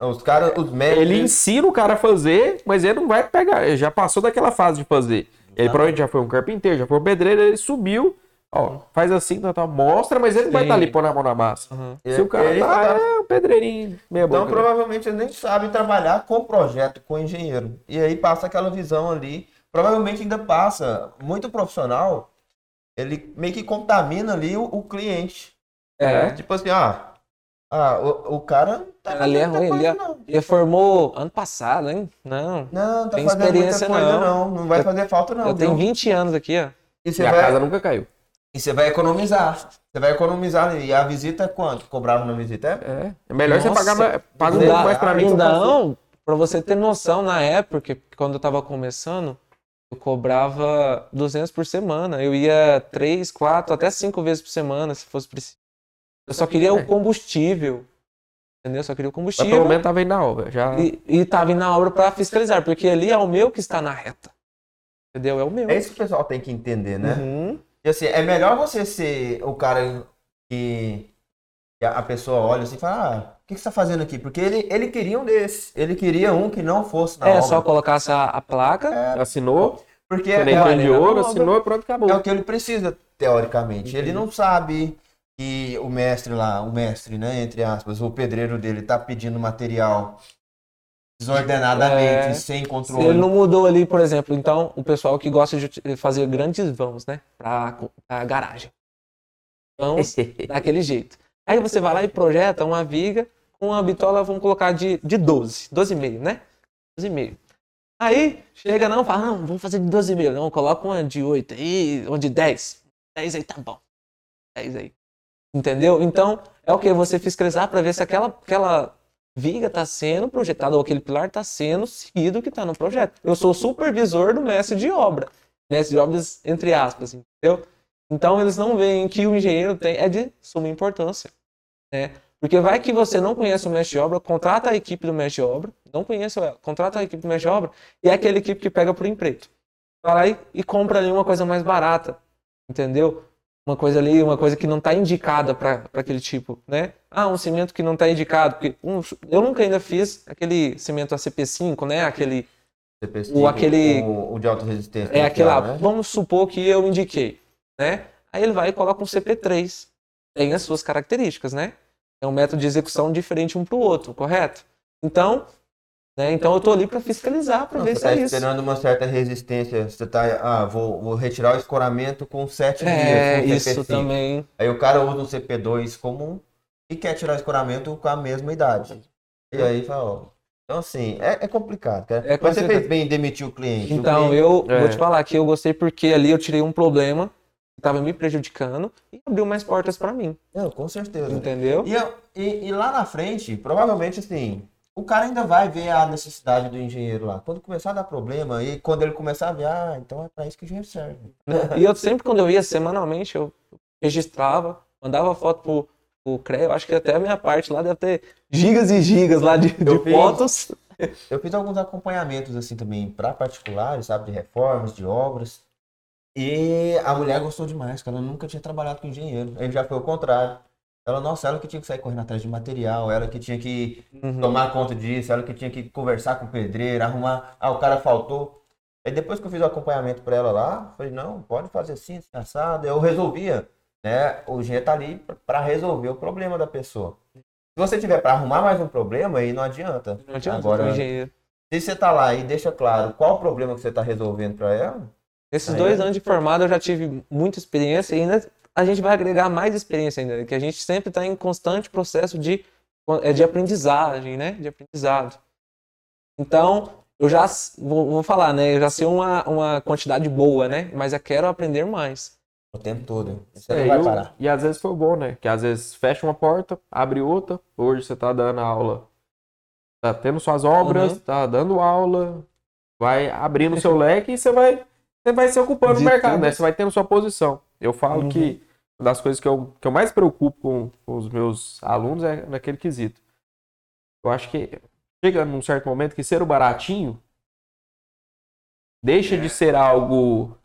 Os caras, os mestres. Ele ensina o cara a fazer, mas ele não vai pegar. Ele já passou daquela fase de fazer. Ele provavelmente já foi um carpinteiro, já foi um pedreiro, ele subiu. Ó, faz assim, tá, tá, mostra, mas ele não vai estar ali pondo a mão na massa. Uhum. Se o cara Ele tá, tá- é um pedreirinho meia Então, boca. provavelmente, ele nem sabe trabalhar com projeto, com engenheiro. E aí passa aquela visão ali. Provavelmente ainda passa. Muito profissional, ele meio que contamina ali o, o cliente. É. Tipo assim, ah, ah o, o cara tá Ali é ruim, muita ele coisa, não. Ele formou ano passado, hein? Não. Não, não tá Tem fazendo muita experiência, coisa, não. não. Não vai Eu- fazer falta, não. eu tenho viu? 20 anos aqui, ó. E E você a vai, casa nunca caiu. E você vai economizar. Você vai economizar. ali. E a visita é quanto? Cobrava na visita? É? É. É melhor você Nossa, pagar mais, paga um ainda- pouco mais pra mim. Ainda não, pra você ter noção, na época, quando eu tava começando, eu cobrava 200 por semana. Eu ia três, quatro, até cinco vezes por semana, se fosse preciso. Eu só queria o combustível. Entendeu? Eu só queria o Mas combustível. pelo menos tava indo na obra. Já... E, e tava indo na obra para fiscalizar, porque ali é o meu que está na reta. Entendeu? É o meu. É isso que o pessoal tem que entender, né? Uhum. E assim, é melhor você ser o cara que, que a pessoa olha assim e fala, ah, o que, que você tá fazendo aqui? Porque ele, ele queria um desses. Ele queria um que não fosse na É, obra. só colocasse a, a placa. Assinou, Porque é, é, de ouro, assinou e pronto, acabou. é o que ele precisa, teoricamente. Ele não sabe que o mestre lá, o mestre, né, entre aspas, o pedreiro dele tá pedindo material desordenadamente, É. sem Se controle. ele não mudou ali, por exemplo, então o pessoal que gosta de fazer grandes vãos, né? Pra, pra garagem. Vãos daquele jeito. Aí você vai lá e projeta uma viga com uma bitola, vamos colocar de, de 12, 12,5, né? 12,5. Aí chega não, fala, não, vamos fazer de 12,5. Não, coloca uma de 8 aí, uma de 10. 10 aí tá bom. 10 aí. Entendeu? Então, é o que? Você fiscalizar para ver se aquela, aquela viga está sendo projetada ou aquele pilar está sendo seguido que está no projeto. Eu sou supervisor do mestre de obra. Mestre de obras, entre aspas, entendeu? Então, eles não veem que o engenheiro tem, é de suma importância. Né? Porque vai que você não conhece o mestre de obra, contrata a equipe do mestre de obra, não conhece ela, contrata a equipe do mestre de obra e é aquela equipe que pega por empreito. Vai lá e, e compra ali uma coisa mais barata, entendeu? Uma coisa ali, uma coisa que não está indicada para aquele tipo, né? Ah, um cimento que não está indicado. Porque um- eu nunca ainda fiz aquele cimento ACP5, né? Aquele, CP5, o aquele- o, o de alta resistência. é aquele lá, né? vamos supor que eu indiquei, né? Aí ele vai e coloca um CP3. Tem as suas características, né? É um método de execução diferente um para o outro, correto? Então, né? Então eu tô ali para fiscalizar, para Não, ver você se tá é isso. esperando uma certa resistência. Você tá, ah, vou, vou retirar o escoramento com 7 É, dias. com isso CP5. também. Aí o cara usa um CP2 comum e quer tirar o escoramento com a mesma idade. E aí fala, ó. Então, assim, é, é complicado, cara. É, com Mas você fez bem em demitir o cliente. O Então, cliente- eu É. vou te falar que eu gostei porque ali eu tirei um problema que estava me prejudicando e abriu mais portas para mim, Não, com certeza. entendeu? E, eu- e- e lá na frente, provavelmente assim, o cara ainda vai ver a necessidade do engenheiro lá. Quando começar a dar problema, e quando ele começar a ver, ah, então é pra isso que o engenheiro serve. E eu sempre, quando eu ia semanalmente, eu registrava, mandava foto pro, pro CREA. Eu acho que até a minha parte lá deve ter gigas e gigas lá de, de Eu fiz. fotos. Eu fiz alguns acompanhamentos assim também para particulares, sabe, de reformas, de obras. E a mulher gostou demais, que ela nunca tinha trabalhado com engenheiro. Aí já foi o contrário. Ela, nossa, ela que tinha que sair correndo atrás de material, ela que tinha que Uhum. tomar conta disso, ela que tinha que conversar com o pedreiro, arrumar. Ah, o cara faltou. Aí depois que eu fiz o acompanhamento para ela lá, falei, não, pode fazer assim, assim, assado. Eu resolvia, né? O engenheiro tá ali para resolver o problema da pessoa. Se você tiver para arrumar mais um problema, aí não adianta. Não adianta Agora, o engenheiro. se você tá lá e deixa claro qual o problema que você tá resolvendo para ela, Esses Aí dois é. anos de formado eu já tive muita experiência e ainda a gente vai agregar mais experiência ainda, que a gente sempre está em constante processo de, é, de aprendizagem, né? De aprendizado. Então, eu já vou, vou falar, né? Eu já sei uma, uma quantidade boa, né? Mas eu quero aprender mais. o tempo todo. Você É, não vai eu- parar. E às vezes foi bom, né? Que às vezes fecha uma porta, abre outra. Hoje você tá dando aula, tá tendo suas obras, Uhum. tá dando aula, vai abrindo seu leque e você vai, você vai se ocupando De no mercado, tudo. né? Você vai tendo sua posição. Eu falo Uhum. que das coisas que eu, que eu mais preocupo com, com os meus alunos é naquele quesito. Eu acho que chega num certo momento que ser o baratinho deixa de ser algo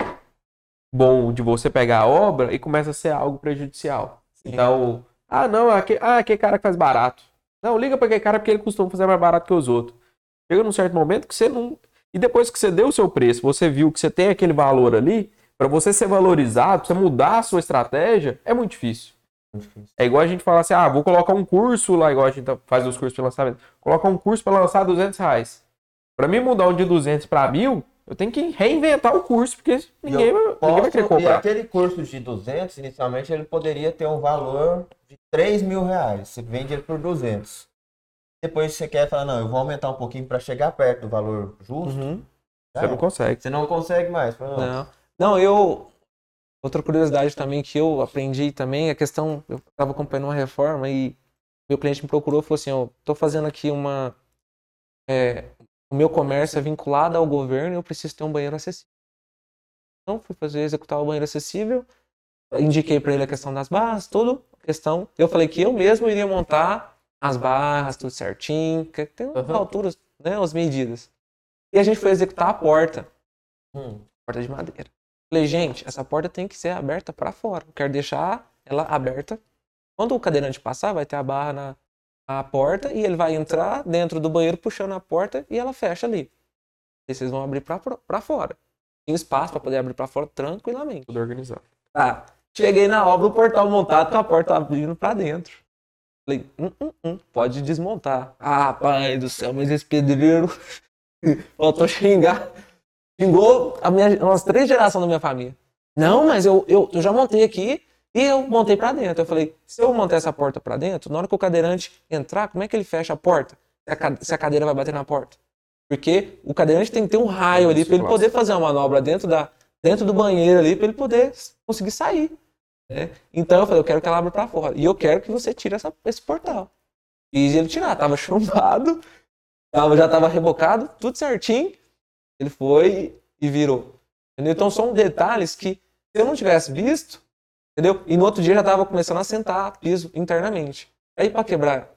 bom de você pegar a obra e começa a ser algo prejudicial. Então, ah, não, aquele, ah, aquele cara que faz barato. Não, liga para aquele cara porque ele costuma fazer mais barato que os outros. Chega num certo momento que você não. E depois que você deu o seu preço, você viu que você tem aquele valor ali, para você ser valorizado, pra você mudar a sua estratégia, é muito difícil. É igual a gente falar assim, ah, vou colocar um curso lá, igual a gente tá- faz os cursos de lançamento. Colocar um curso para lançar 200 reais. Para mim mudar um de 200 para mil, eu tenho que reinventar o curso, porque ninguém, vai- ninguém vai querer Posso- e comprar. aquele curso de 200, inicialmente, ele poderia ter um valor de 3 mil reais. Você vende ele por 200. Depois você quer falar, não, eu vou aumentar um pouquinho para chegar perto do valor justo. Uhum. já Você não consegue. Você não consegue mais. Não. Não. Não, eu. Outra curiosidade também que eu aprendi também é a questão. Eu estava acompanhando uma reforma e meu cliente me procurou e falou assim: ó, tô fazendo aqui uma. é, o meu comércio é vinculado ao governo e eu preciso ter um banheiro acessível. Então, fui fazer, executar o banheiro acessível, indiquei para ele a questão das barras, tudo, questão. Eu falei que eu mesmo iria montar as barras, tudo certinho, que tem Aham. alturas, né, as medidas. E a gente foi executar a porta, Hum. porta de madeira. Falei, gente, essa porta tem que ser aberta para fora. Eu quero deixar ela aberta. Quando o cadeirante passar, vai ter a barra na, na porta e ele vai entrar dentro do banheiro puxando a porta e ela fecha ali. E vocês vão abrir para fora. Tem espaço para poder abrir para fora tranquilamente. Tudo organizado. Tá. Cheguei na obra, o portal montado com a porta abrindo pra dentro. Falei, hum, hum, hum, pode desmontar. Ah, pai do céu, mas esse pedreiro faltou xingar. Xingou a minha, umas três gerações da minha família. Não, mas eu, eu, eu já montei aqui e eu montei pra dentro. Eu falei, se eu montar essa porta pra dentro, na hora que o cadeirante entrar, como é que ele fecha a porta? Se a, cadeira vai bater na porta? Porque o cadeirante tem que ter um raio ali pra ele poder fazer uma manobra dentro, da, dentro do banheiro ali, pra ele poder conseguir sair. né? Então eu falei, eu quero que ela abra pra fora. E eu quero que você tire essa- esse portal. E ele tirar, tava chumbado, tava, já tava rebocado, tudo certinho. Ele foi e virou. Entendeu? Então são detalhes que, se eu não tivesse visto, entendeu? E no outro dia já tava começando a sentar piso internamente. Aí pra quebrar,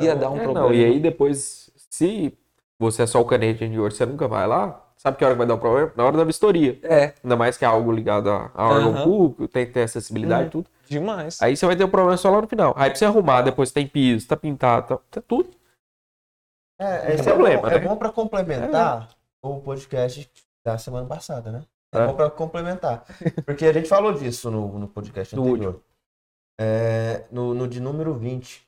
ia dar um É, problema. não, e aí depois, se você é só o canete de ouro, você nunca vai lá, sabe que hora que vai dar um problema? Na hora da vistoria. É, Ainda mais que é algo ligado a, a órgão Aham. público, tem que ter acessibilidade e Uhum. tudo. demais. Aí você vai ter um problema só lá no final. Aí pra você arrumar, depois tem piso, tá pintado, tá, tá tudo. É, esse problema, é, bom, é né? bom pra complementar o podcast da semana passada, né? É, É. bom pra complementar. Porque a gente falou disso no, no podcast No anterior. É, no, no de número 20.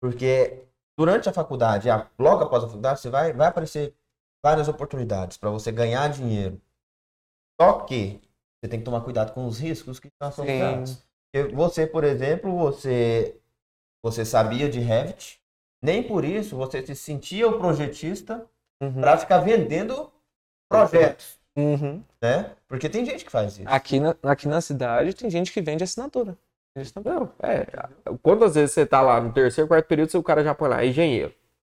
Porque durante a faculdade, logo após a faculdade, você vai, vai aparecer várias oportunidades para você ganhar dinheiro. Só que você tem que tomar cuidado com os riscos que estão associados. Você, por exemplo, você, você sabia de Revit, nem por isso você se sentia o projetista Uhum. para ficar vendendo projetos, Uhum. né? Porque tem gente que faz isso. Aqui, na, aqui na cidade tem gente que vende assinatura. Não, é. Quantas vezes você tá lá no terceiro, quarto período, o cara já põe lá, engenheiro,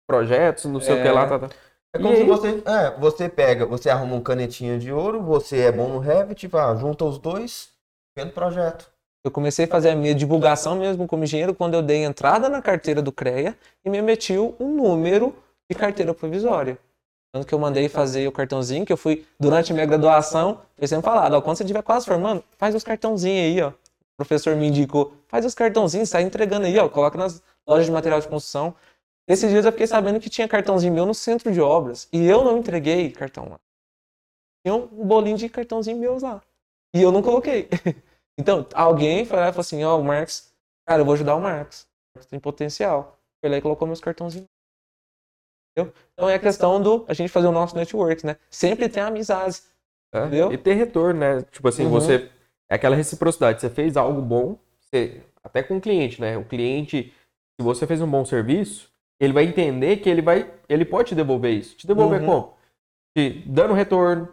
projetos, não sei o que É. lá, tá, tá. É como E se aí? você, é, você pega, você arruma um canetinha de ouro, você é bom no Revit, vá, junta os dois, vendo projeto. Eu comecei a fazer a minha divulgação mesmo como engenheiro quando eu dei entrada na carteira do CREA e me emitiu um número de carteira provisória. Tanto que eu mandei fazer o cartãozinho, que eu fui, durante a minha graduação, eu sempre falado, ó, quando você estiver quase formando, faz os cartãozinhos aí, ó. O professor me indicou, faz os cartãozinhos, sai entregando aí, ó, coloca nas lojas de material de construção. Esses dias eu fiquei sabendo que tinha cartãozinho meu no centro de obras, e eu não entreguei cartão lá. Tinha um bolinho de cartãozinho meus lá. E eu não coloquei. Então, alguém foi lá e falou assim, ó, o Marcos, cara, eu vou ajudar o Marcos. O Marcos tem potencial. Foi lá e colocou meus cartãozinhos. Entendeu? Então é a questão do a gente fazer o nosso network, né? Sempre tem amizades. É, Entendeu? E ter retorno, né? Tipo assim, Uhum. você. É aquela reciprocidade. Você fez algo bom, você- até com o cliente, né? O cliente, se você fez um bom serviço, ele vai entender que ele vai. Ele pode te devolver isso. Te devolver Uhum. como? Te dando retorno,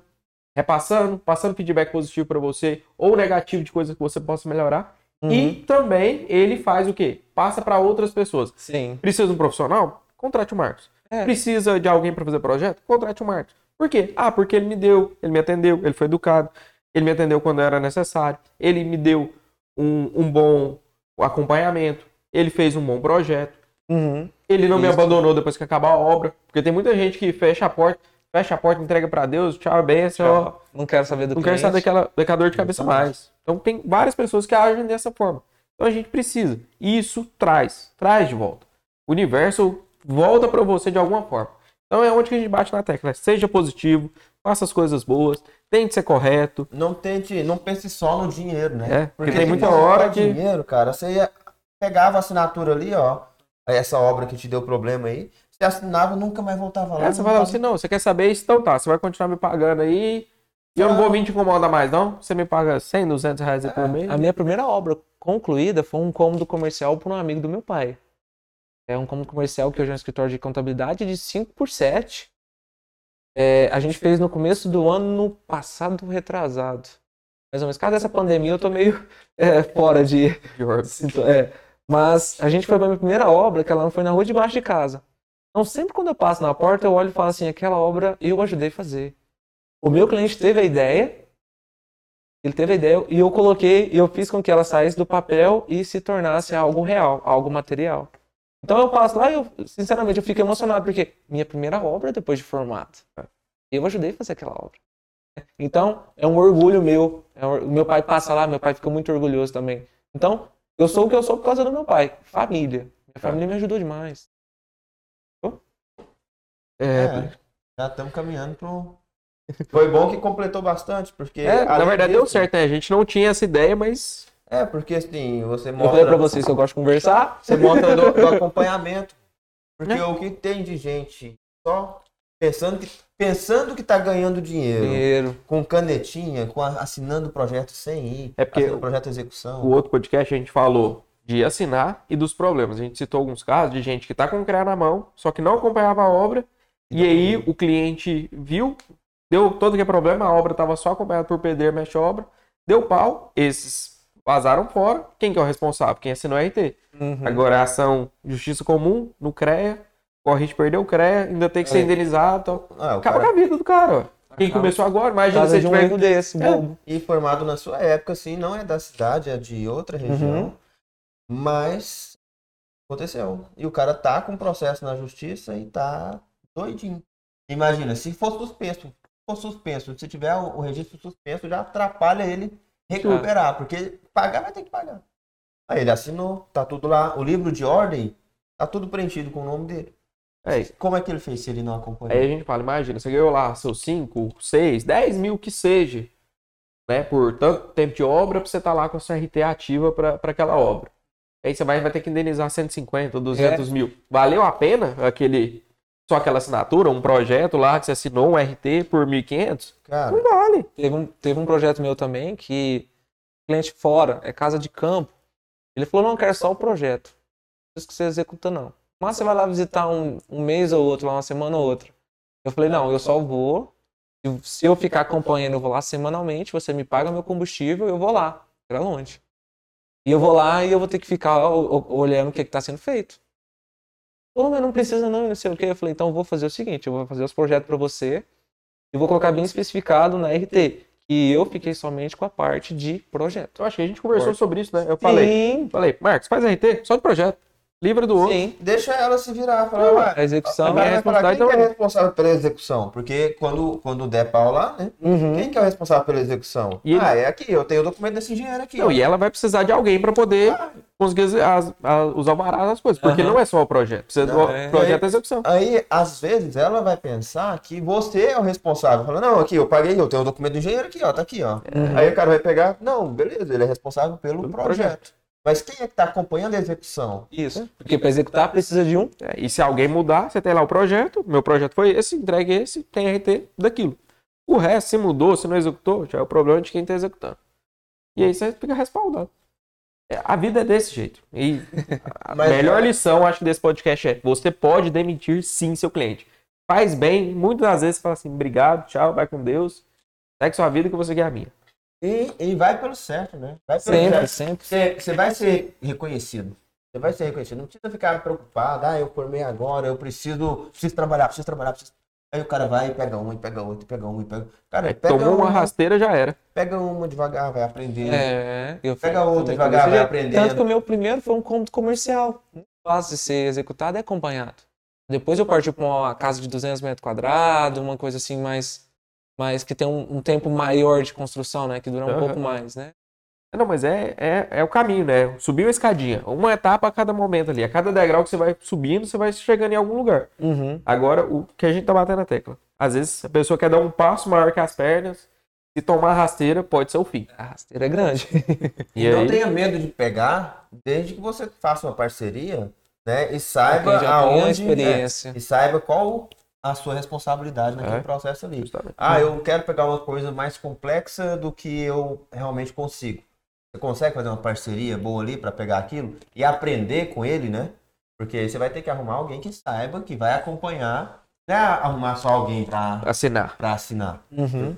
repassando, passando feedback positivo pra você, ou negativo de coisa que você possa melhorar. Uhum. E também ele faz o quê? Passa pra outras pessoas. Sim. Precisa de um profissional? Contrate o Marcos. É. Precisa de alguém para fazer projeto? Contrate o Marcos. Por quê? Ah, porque ele me deu, ele me atendeu, ele foi educado, ele me atendeu quando era necessário, ele me deu um, um bom acompanhamento, ele fez um bom projeto, Uhum. ele não me Isso. abandonou depois que acabar a obra, porque tem muita gente que fecha a porta, fecha a porta, entrega para Deus, tchau, benção, Não quero saber do não quero cliente. saber daquela, daquela dor de cabeça mais. Então tem várias pessoas que agem dessa forma. Então a gente precisa. Isso traz, traz de volta. O universo volta para você de alguma forma. Então é onde que a gente bate na tecla. Seja positivo, faça as coisas boas, tente ser correto. Não tente, não pense só no dinheiro, né? É, porque tem se muita hora que- dinheiro, cara, você ia pegava a assinatura ali, ó, essa obra que te deu problema aí, você assinava, nunca mais voltava lá. É, você não fala tava- assim, não, você quer saber isso? Então tá, você vai continuar me pagando aí. E eu não vou vir te incomodar mais, não? Você me paga 100, 200 reais por mês? A minha primeira obra concluída foi um cômodo comercial para um amigo do meu pai. É um cômodo comercial que hoje é um escritório de contabilidade de 5 por 7. É, a gente fez no começo do ano passado retrasado. Mais ou menos. Caso dessa pandemia, eu tô meio é, fora de, De É. Mas a gente foi pra minha primeira obra, que ela foi na rua debaixo de casa. Então, sempre quando eu passo na porta, eu olho e falo assim: aquela obra eu ajudei a fazer. O meu cliente teve a ideia, Ele teve a ideia e eu coloquei, e eu fiz com que ela saísse do papel e se tornasse algo real, algo material. Então eu passo lá e eu, sinceramente, eu fico emocionado, porque minha primeira obra depois de formato. Eu ajudei a fazer aquela obra. Então, é um orgulho meu. É um- meu pai passa lá, meu pai fica muito orgulhoso também. Então, eu sou o que eu sou por causa do meu pai. Família. Minha família me ajudou demais. É, É, já estamos caminhando pro. Foi bom que completou bastante, porque. é, na verdade deu certo, né? A gente não tinha essa ideia, mas É, porque assim, você Eu falei mostra. pra vocês que eu gosto de conversar. Você mostra do, do acompanhamento. Porque Né? o que tem de gente só pensando que, pensando que tá ganhando dinheiro, Dinheiro. com canetinha, com a- assinando o projeto sem ir, É porque o projeto de execução. o outro podcast a gente falou de assinar e dos problemas. A gente citou alguns casos de gente que tá com o CREA na mão, só que não acompanhava a obra, e aí o cliente viu, deu todo que é problema, a obra estava só acompanhada por PD, mexe obra, deu pau, esses vazaram fora. Quem que é o responsável? Quem assinou é a RT. Uhum. Agora a ação Justiça Comum, no CREA, corre de perder o CREA, ainda tem que ser É. indenizado. Então, Ah, acaba cara com a vida do cara. ó. Quem Acaba. começou agora, imagina se de um tiver erro desse, É. bobo. e formado na sua época, assim, não é da cidade, é de outra região, Uhum. mas aconteceu. E o cara tá com processo na justiça e tá doidinho. Imagina, se for suspenso, se for suspenso, se tiver o registro suspenso, já atrapalha ele recuperar, porque pagar vai ter que pagar. Aí ele assinou, tá tudo lá, o livro de ordem, tá tudo preenchido com o nome dele. É, Como é que ele fez se ele não acompanhou? Aí a gente fala, imagina, você ganhou lá seus 5, 6, 10 mil que seja, né? Por tanto tempo de obra pra você estar lá com a sua RT ativa pra pra aquela obra. Aí você vai, vai ter que indenizar 150, 200 mil. Valeu a pena aquele, só aquela assinatura, um projeto lá que você assinou, um RT por 1.500? Cara, Não vale. Teve um, teve um projeto meu também que cliente fora, é casa de campo. Ele falou, não, eu quero só o projeto. Não que você executa, não. Mas você vai lá visitar um, um mês ou outro, lá uma semana ou outra. Eu falei, não, eu só vou. se- Se eu ficar acompanhando, eu vou lá semanalmente, você me paga meu combustível, eu vou lá. Era longe. E eu vou lá e eu vou ter que ficar olhando o que está sendo feito. Falou, mas não precisa não, não sei o que. Eu falei, então eu vou fazer o seguinte, eu vou fazer os projetos para você e vou colocar bem especificado na RT. E eu fiquei somente com a parte de projeto. Eu acho que a gente conversou Forte. sobre isso, né? Eu falei, Sim, falei, Marcos, faz RT, só de projeto. Livra do outro. sim. deixa ela se virar, falar, "Ué, A execução. É falar quem que é responsável pela execução? Porque quando, quando der pau lá, né? Uhum. Quem que é o responsável pela execução? E ele- Ah, é aqui, eu tenho o documento desse engenheiro aqui. Não, ó. e ela vai precisar de alguém para poder conseguir as, as, as- os alvarás das coisas. Porque Aham. não é só o projeto, precisa do Não, é. projeto e execução. Aí, às vezes, ela vai pensar que você é o responsável. Fala, não, aqui, eu paguei, eu tenho o documento do engenheiro aqui, ó, tá aqui, ó. Uhum. Aí o cara vai pegar, não, beleza, ele é responsável pelo, Pelo projeto. Mas quem é que tá acompanhando a execução? Isso. Porque para executar precisa de um. É, e se alguém mudar, você tem lá o projeto, meu projeto foi esse, entregue esse, tem RT daquilo. O resto, se mudou, se não executou, já é o problema de quem está executando. E aí você fica respaldado. É, A vida é desse jeito. E a melhor é- lição, acho, desse podcast é: você pode demitir sim seu cliente. Faz bem, muitas das vezes você fala assim, obrigado, tchau, vai com Deus. Segue sua vida que vou seguir a minha. E, e vai pelo certo, né? Vai pelo Sempre, certo. sempre. Você, você vai ser reconhecido. Você vai ser reconhecido. Não precisa ficar preocupado. Ah, eu formei agora, eu preciso, preciso trabalhar, preciso trabalhar, preciso. Aí o cara vai e pega uma, e pega outra, e pega uma, e pega. Cara, pega Tomou uma uma, rasteira, já era. pega uma devagar, vai aprendendo. É, eu Pega fui- outra devagar, vai aprendendo. Tanto que o meu primeiro foi um cômodo comercial. Fácil de ser executado e acompanhado. Depois eu parti para uma casa de 200 metros quadrados, uma coisa assim mais, mais que tem um, um tempo maior de construção, né? Que dura um Aham. pouco mais, né? Não, mas é, é, é o caminho, né? Subir uma escadinha. Uma etapa a cada momento ali. A cada degrau que você vai subindo, você vai chegando em algum lugar. Uhum. Agora, o que a gente tá batendo na tecla. Às vezes a pessoa quer dar um passo maior que as pernas. Se tomar rasteira, pode ser o fim. A rasteira é grande. E E não aí, tenha medo de pegar, desde que você faça uma parceria, né? E saiba aonde. experiência. é, e saiba qual a sua responsabilidade naquele É. processo ali. Justamente. Ah, eu quero pegar uma coisa mais complexa do que eu realmente consigo. Você consegue fazer uma parceria boa ali para pegar aquilo e aprender com ele, né? Porque aí você vai ter que arrumar alguém que saiba, que vai acompanhar. Não é arrumar só alguém para assinar. assinar. Uhum.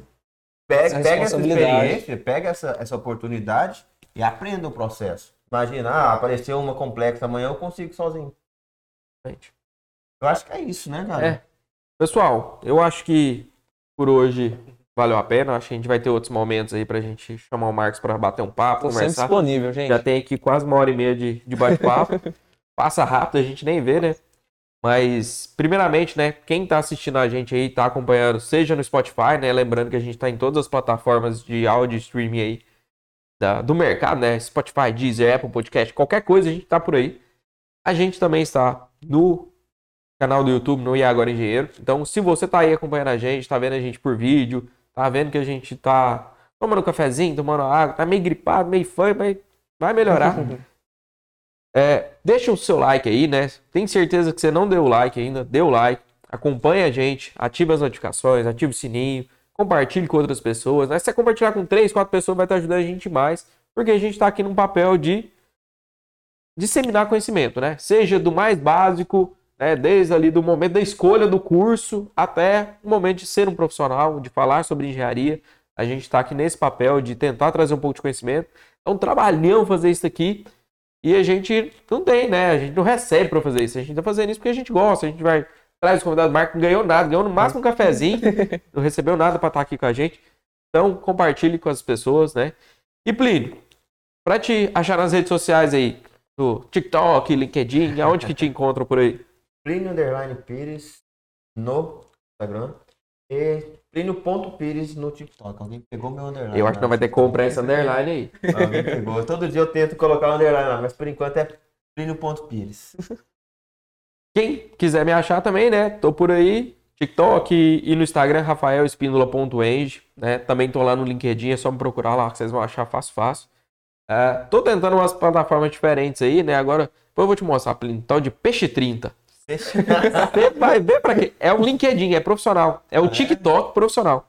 Pega, Essa pega essa experiência, pega essa, essa oportunidade e aprenda o processo. Imagina, ah, apareceu uma complexa amanhã, eu consigo sozinho. Gente. Eu acho que é isso, né, cara? É. Pessoal, eu acho que por hoje valeu a pena. Acho que a gente vai ter outros momentos aí pra gente chamar o Marcos pra bater um papo, Tô sempre conversar. disponível, gente. Já tem aqui quase uma hora e meia de, de bate-papo. Passa rápido, a gente nem vê, né? Mas, primeiramente, né? Quem tá assistindo a gente aí, tá acompanhando, seja no Spotify, né? Lembrando que a gente tá em todas as plataformas de áudio e streaming aí da- do mercado, né? Spotify, Deezer, Apple Podcast, qualquer coisa a gente tá por aí. A gente também está no canal do YouTube, no IA Agora Engenheiro. Então, se você tá aí acompanhando a gente, tá vendo a gente por vídeo, tá vendo que a gente tá tomando um cafezinho, tomando água, tá meio gripado, meio fã, mas vai melhorar. É, deixa o seu like aí, né? Tenho certeza que você não deu o like ainda, dê o like, acompanhe a gente, ative as notificações, ative o sininho, compartilhe com outras pessoas. Né? Se você compartilhar com três, quatro pessoas, vai estar ajudando a gente mais, porque a gente está aqui num papel de disseminar conhecimento, né? Seja do mais básico, né? desde ali do momento da escolha do curso até o momento de ser um profissional, de falar sobre engenharia. A gente está aqui nesse papel de tentar trazer um pouco de conhecimento. É um trabalhão fazer isso aqui. E a gente não tem, né? A gente não recebe para fazer isso. A gente tá fazendo isso porque a gente gosta. A gente vai traz o convidado Marco, não ganhou nada, ganhou no máximo um cafezinho, não recebeu nada para estar aqui com a gente. Então, compartilhe com as pessoas, né? E Plínio, para te achar nas redes sociais aí, no TikTok, LinkedIn, aonde que te encontram por aí? Plínio Underline Pires no Instagram e Plínio.pires no TikTok. Alguém pegou meu underline. Eu acho que não vai ter que comprar esse underline aí. Alguém pegou. Todo dia eu tento colocar o underline lá, mas por enquanto é Plínio.pires. Quem quiser me achar também, né? Tô por aí, TikTok e no Instagram, rafaelespíndola.eng, né? Também tô lá no LinkedIn, é só me procurar lá que vocês vão achar fácil, fácil. É, tô tentando umas plataformas diferentes aí, né? Agora, depois eu vou te mostrar, Plínio, tal de Peixe 30. Você vai ver quê? É um LinkedIn, é profissional. É o TikTok profissional.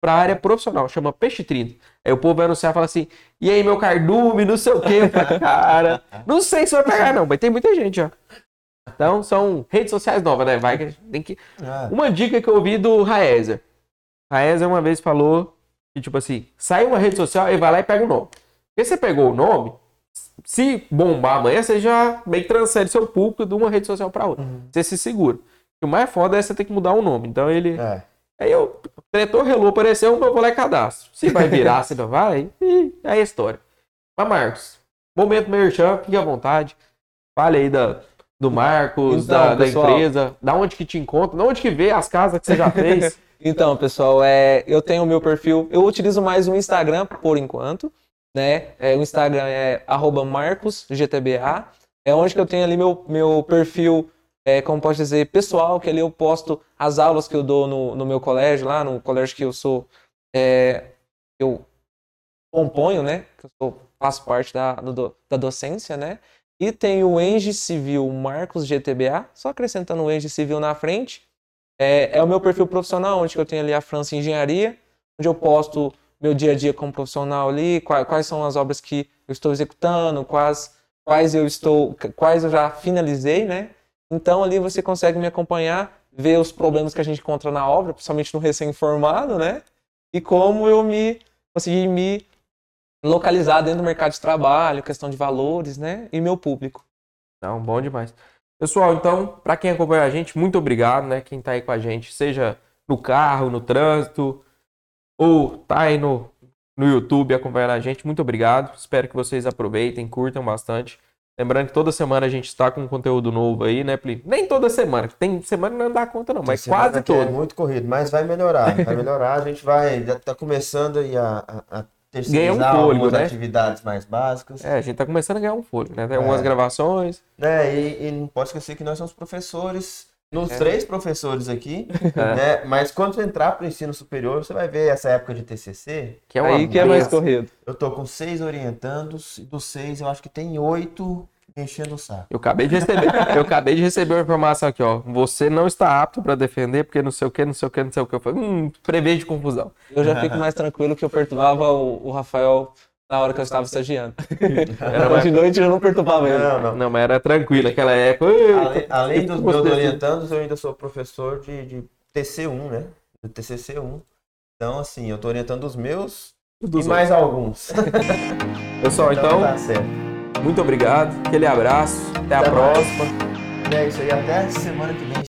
Pra área profissional, chama Peixe 30. Aí o povo vai anunciar e fala assim: e aí, meu cardume, não sei o quê. Cara, não sei se vai pegar, não, mas tem muita gente já. Então, são redes sociais novas, né? Vai que tem que. Ah, Uma dica que eu ouvi do Raezer. Raezer uma vez falou que, tipo assim, sai uma rede social e vai lá e pega o nome. Porque você pegou o nome, se bombar amanhã, você já meio que transfere seu público de uma rede social para outra. Você se segura. O mais foda é você ter que mudar o nome. Então ele. é. Aí eu. Tretou, relou, apareceu, eu vou lá e cadastro. Se vai virar, se não vai, e aí é a história. Mas, Marcos, momento merchan, fique à vontade. Fale aí da, do Marcos, Então, da, da pessoal. empresa, da onde que te encontra, da onde que vê as casas que você já fez. Então, pessoal, é, eu tenho o meu perfil. Eu utilizo mais o Instagram por enquanto, né? É, o Instagram é marcosgtba. É onde que eu tenho ali meu, meu perfil, é, como pode dizer, pessoal, que ali eu posto as aulas que eu dou no, no meu colégio, lá no colégio que eu sou, é, eu componho, né? Que eu faço parte da, do- da docência, né? E tem o Eng Civil Marcos GTBA, só acrescentando o Eng Civil na frente. É, é o meu perfil profissional, onde eu tenho ali a França Engenharia, onde eu posto meu dia a dia como profissional ali, quais, quais são as obras que eu estou executando, quais, quais eu estou, quais eu já finalizei, né? Então ali você consegue me acompanhar, ver os problemas que a gente encontra na obra, principalmente no recém-formado, né? E como eu me consegui me localizar dentro do mercado de trabalho, questão de valores, né? E meu público. Não, bom demais. Pessoal, então, para quem acompanha a gente, muito obrigado, né? Quem tá aí com a gente, seja no carro, no trânsito, ou tá aí no, no YouTube acompanhando a gente, muito obrigado. Espero que vocês aproveitem, curtam bastante. Lembrando que toda semana a gente está com conteúdo novo aí, né, Pli? Nem toda semana, tem semana que não dá conta não, mas quase É toda. muito corrido, mas vai melhorar. Vai melhorar. A gente vai. Já tá começando aí a, a, a terceirizar Ganhar um fôlego, algumas né? atividades mais básicas. É, a gente tá começando a ganhar um fôlego, né? Tem algumas É. gravações. né? E, e não pode esquecer que nós somos professores, nos É. três professores aqui, É. né? Mas quando você entrar para o ensino superior, você vai ver essa época de TCC. Que é uma Aí que é mais corrido. Eu tô com seis orientandos, e dos seis eu acho que tem oito enchendo o saco. Eu acabei de receber, eu acabei de receber uma informação aqui, ó. Você não está apto para defender porque não sei o que, não sei o que, não sei o que. Eu falei, hum, prevejo confusão. Eu já fico mais tranquilo que eu perturbava o, o Rafael na hora que eu estava estagiando. Era Mas de noite eu não perturbava ele. Não, não. Não, mas era tranquilo naquela época. Além, além dos meus orientandos, eu ainda sou professor de, de TC1, né? Do TCC1. Então, assim, eu tô orientando os meus Dos e mais alguns. Pessoal, então, tá certo. muito obrigado. Aquele abraço. Até a Até mais. próxima. É isso aí, até semana que vem.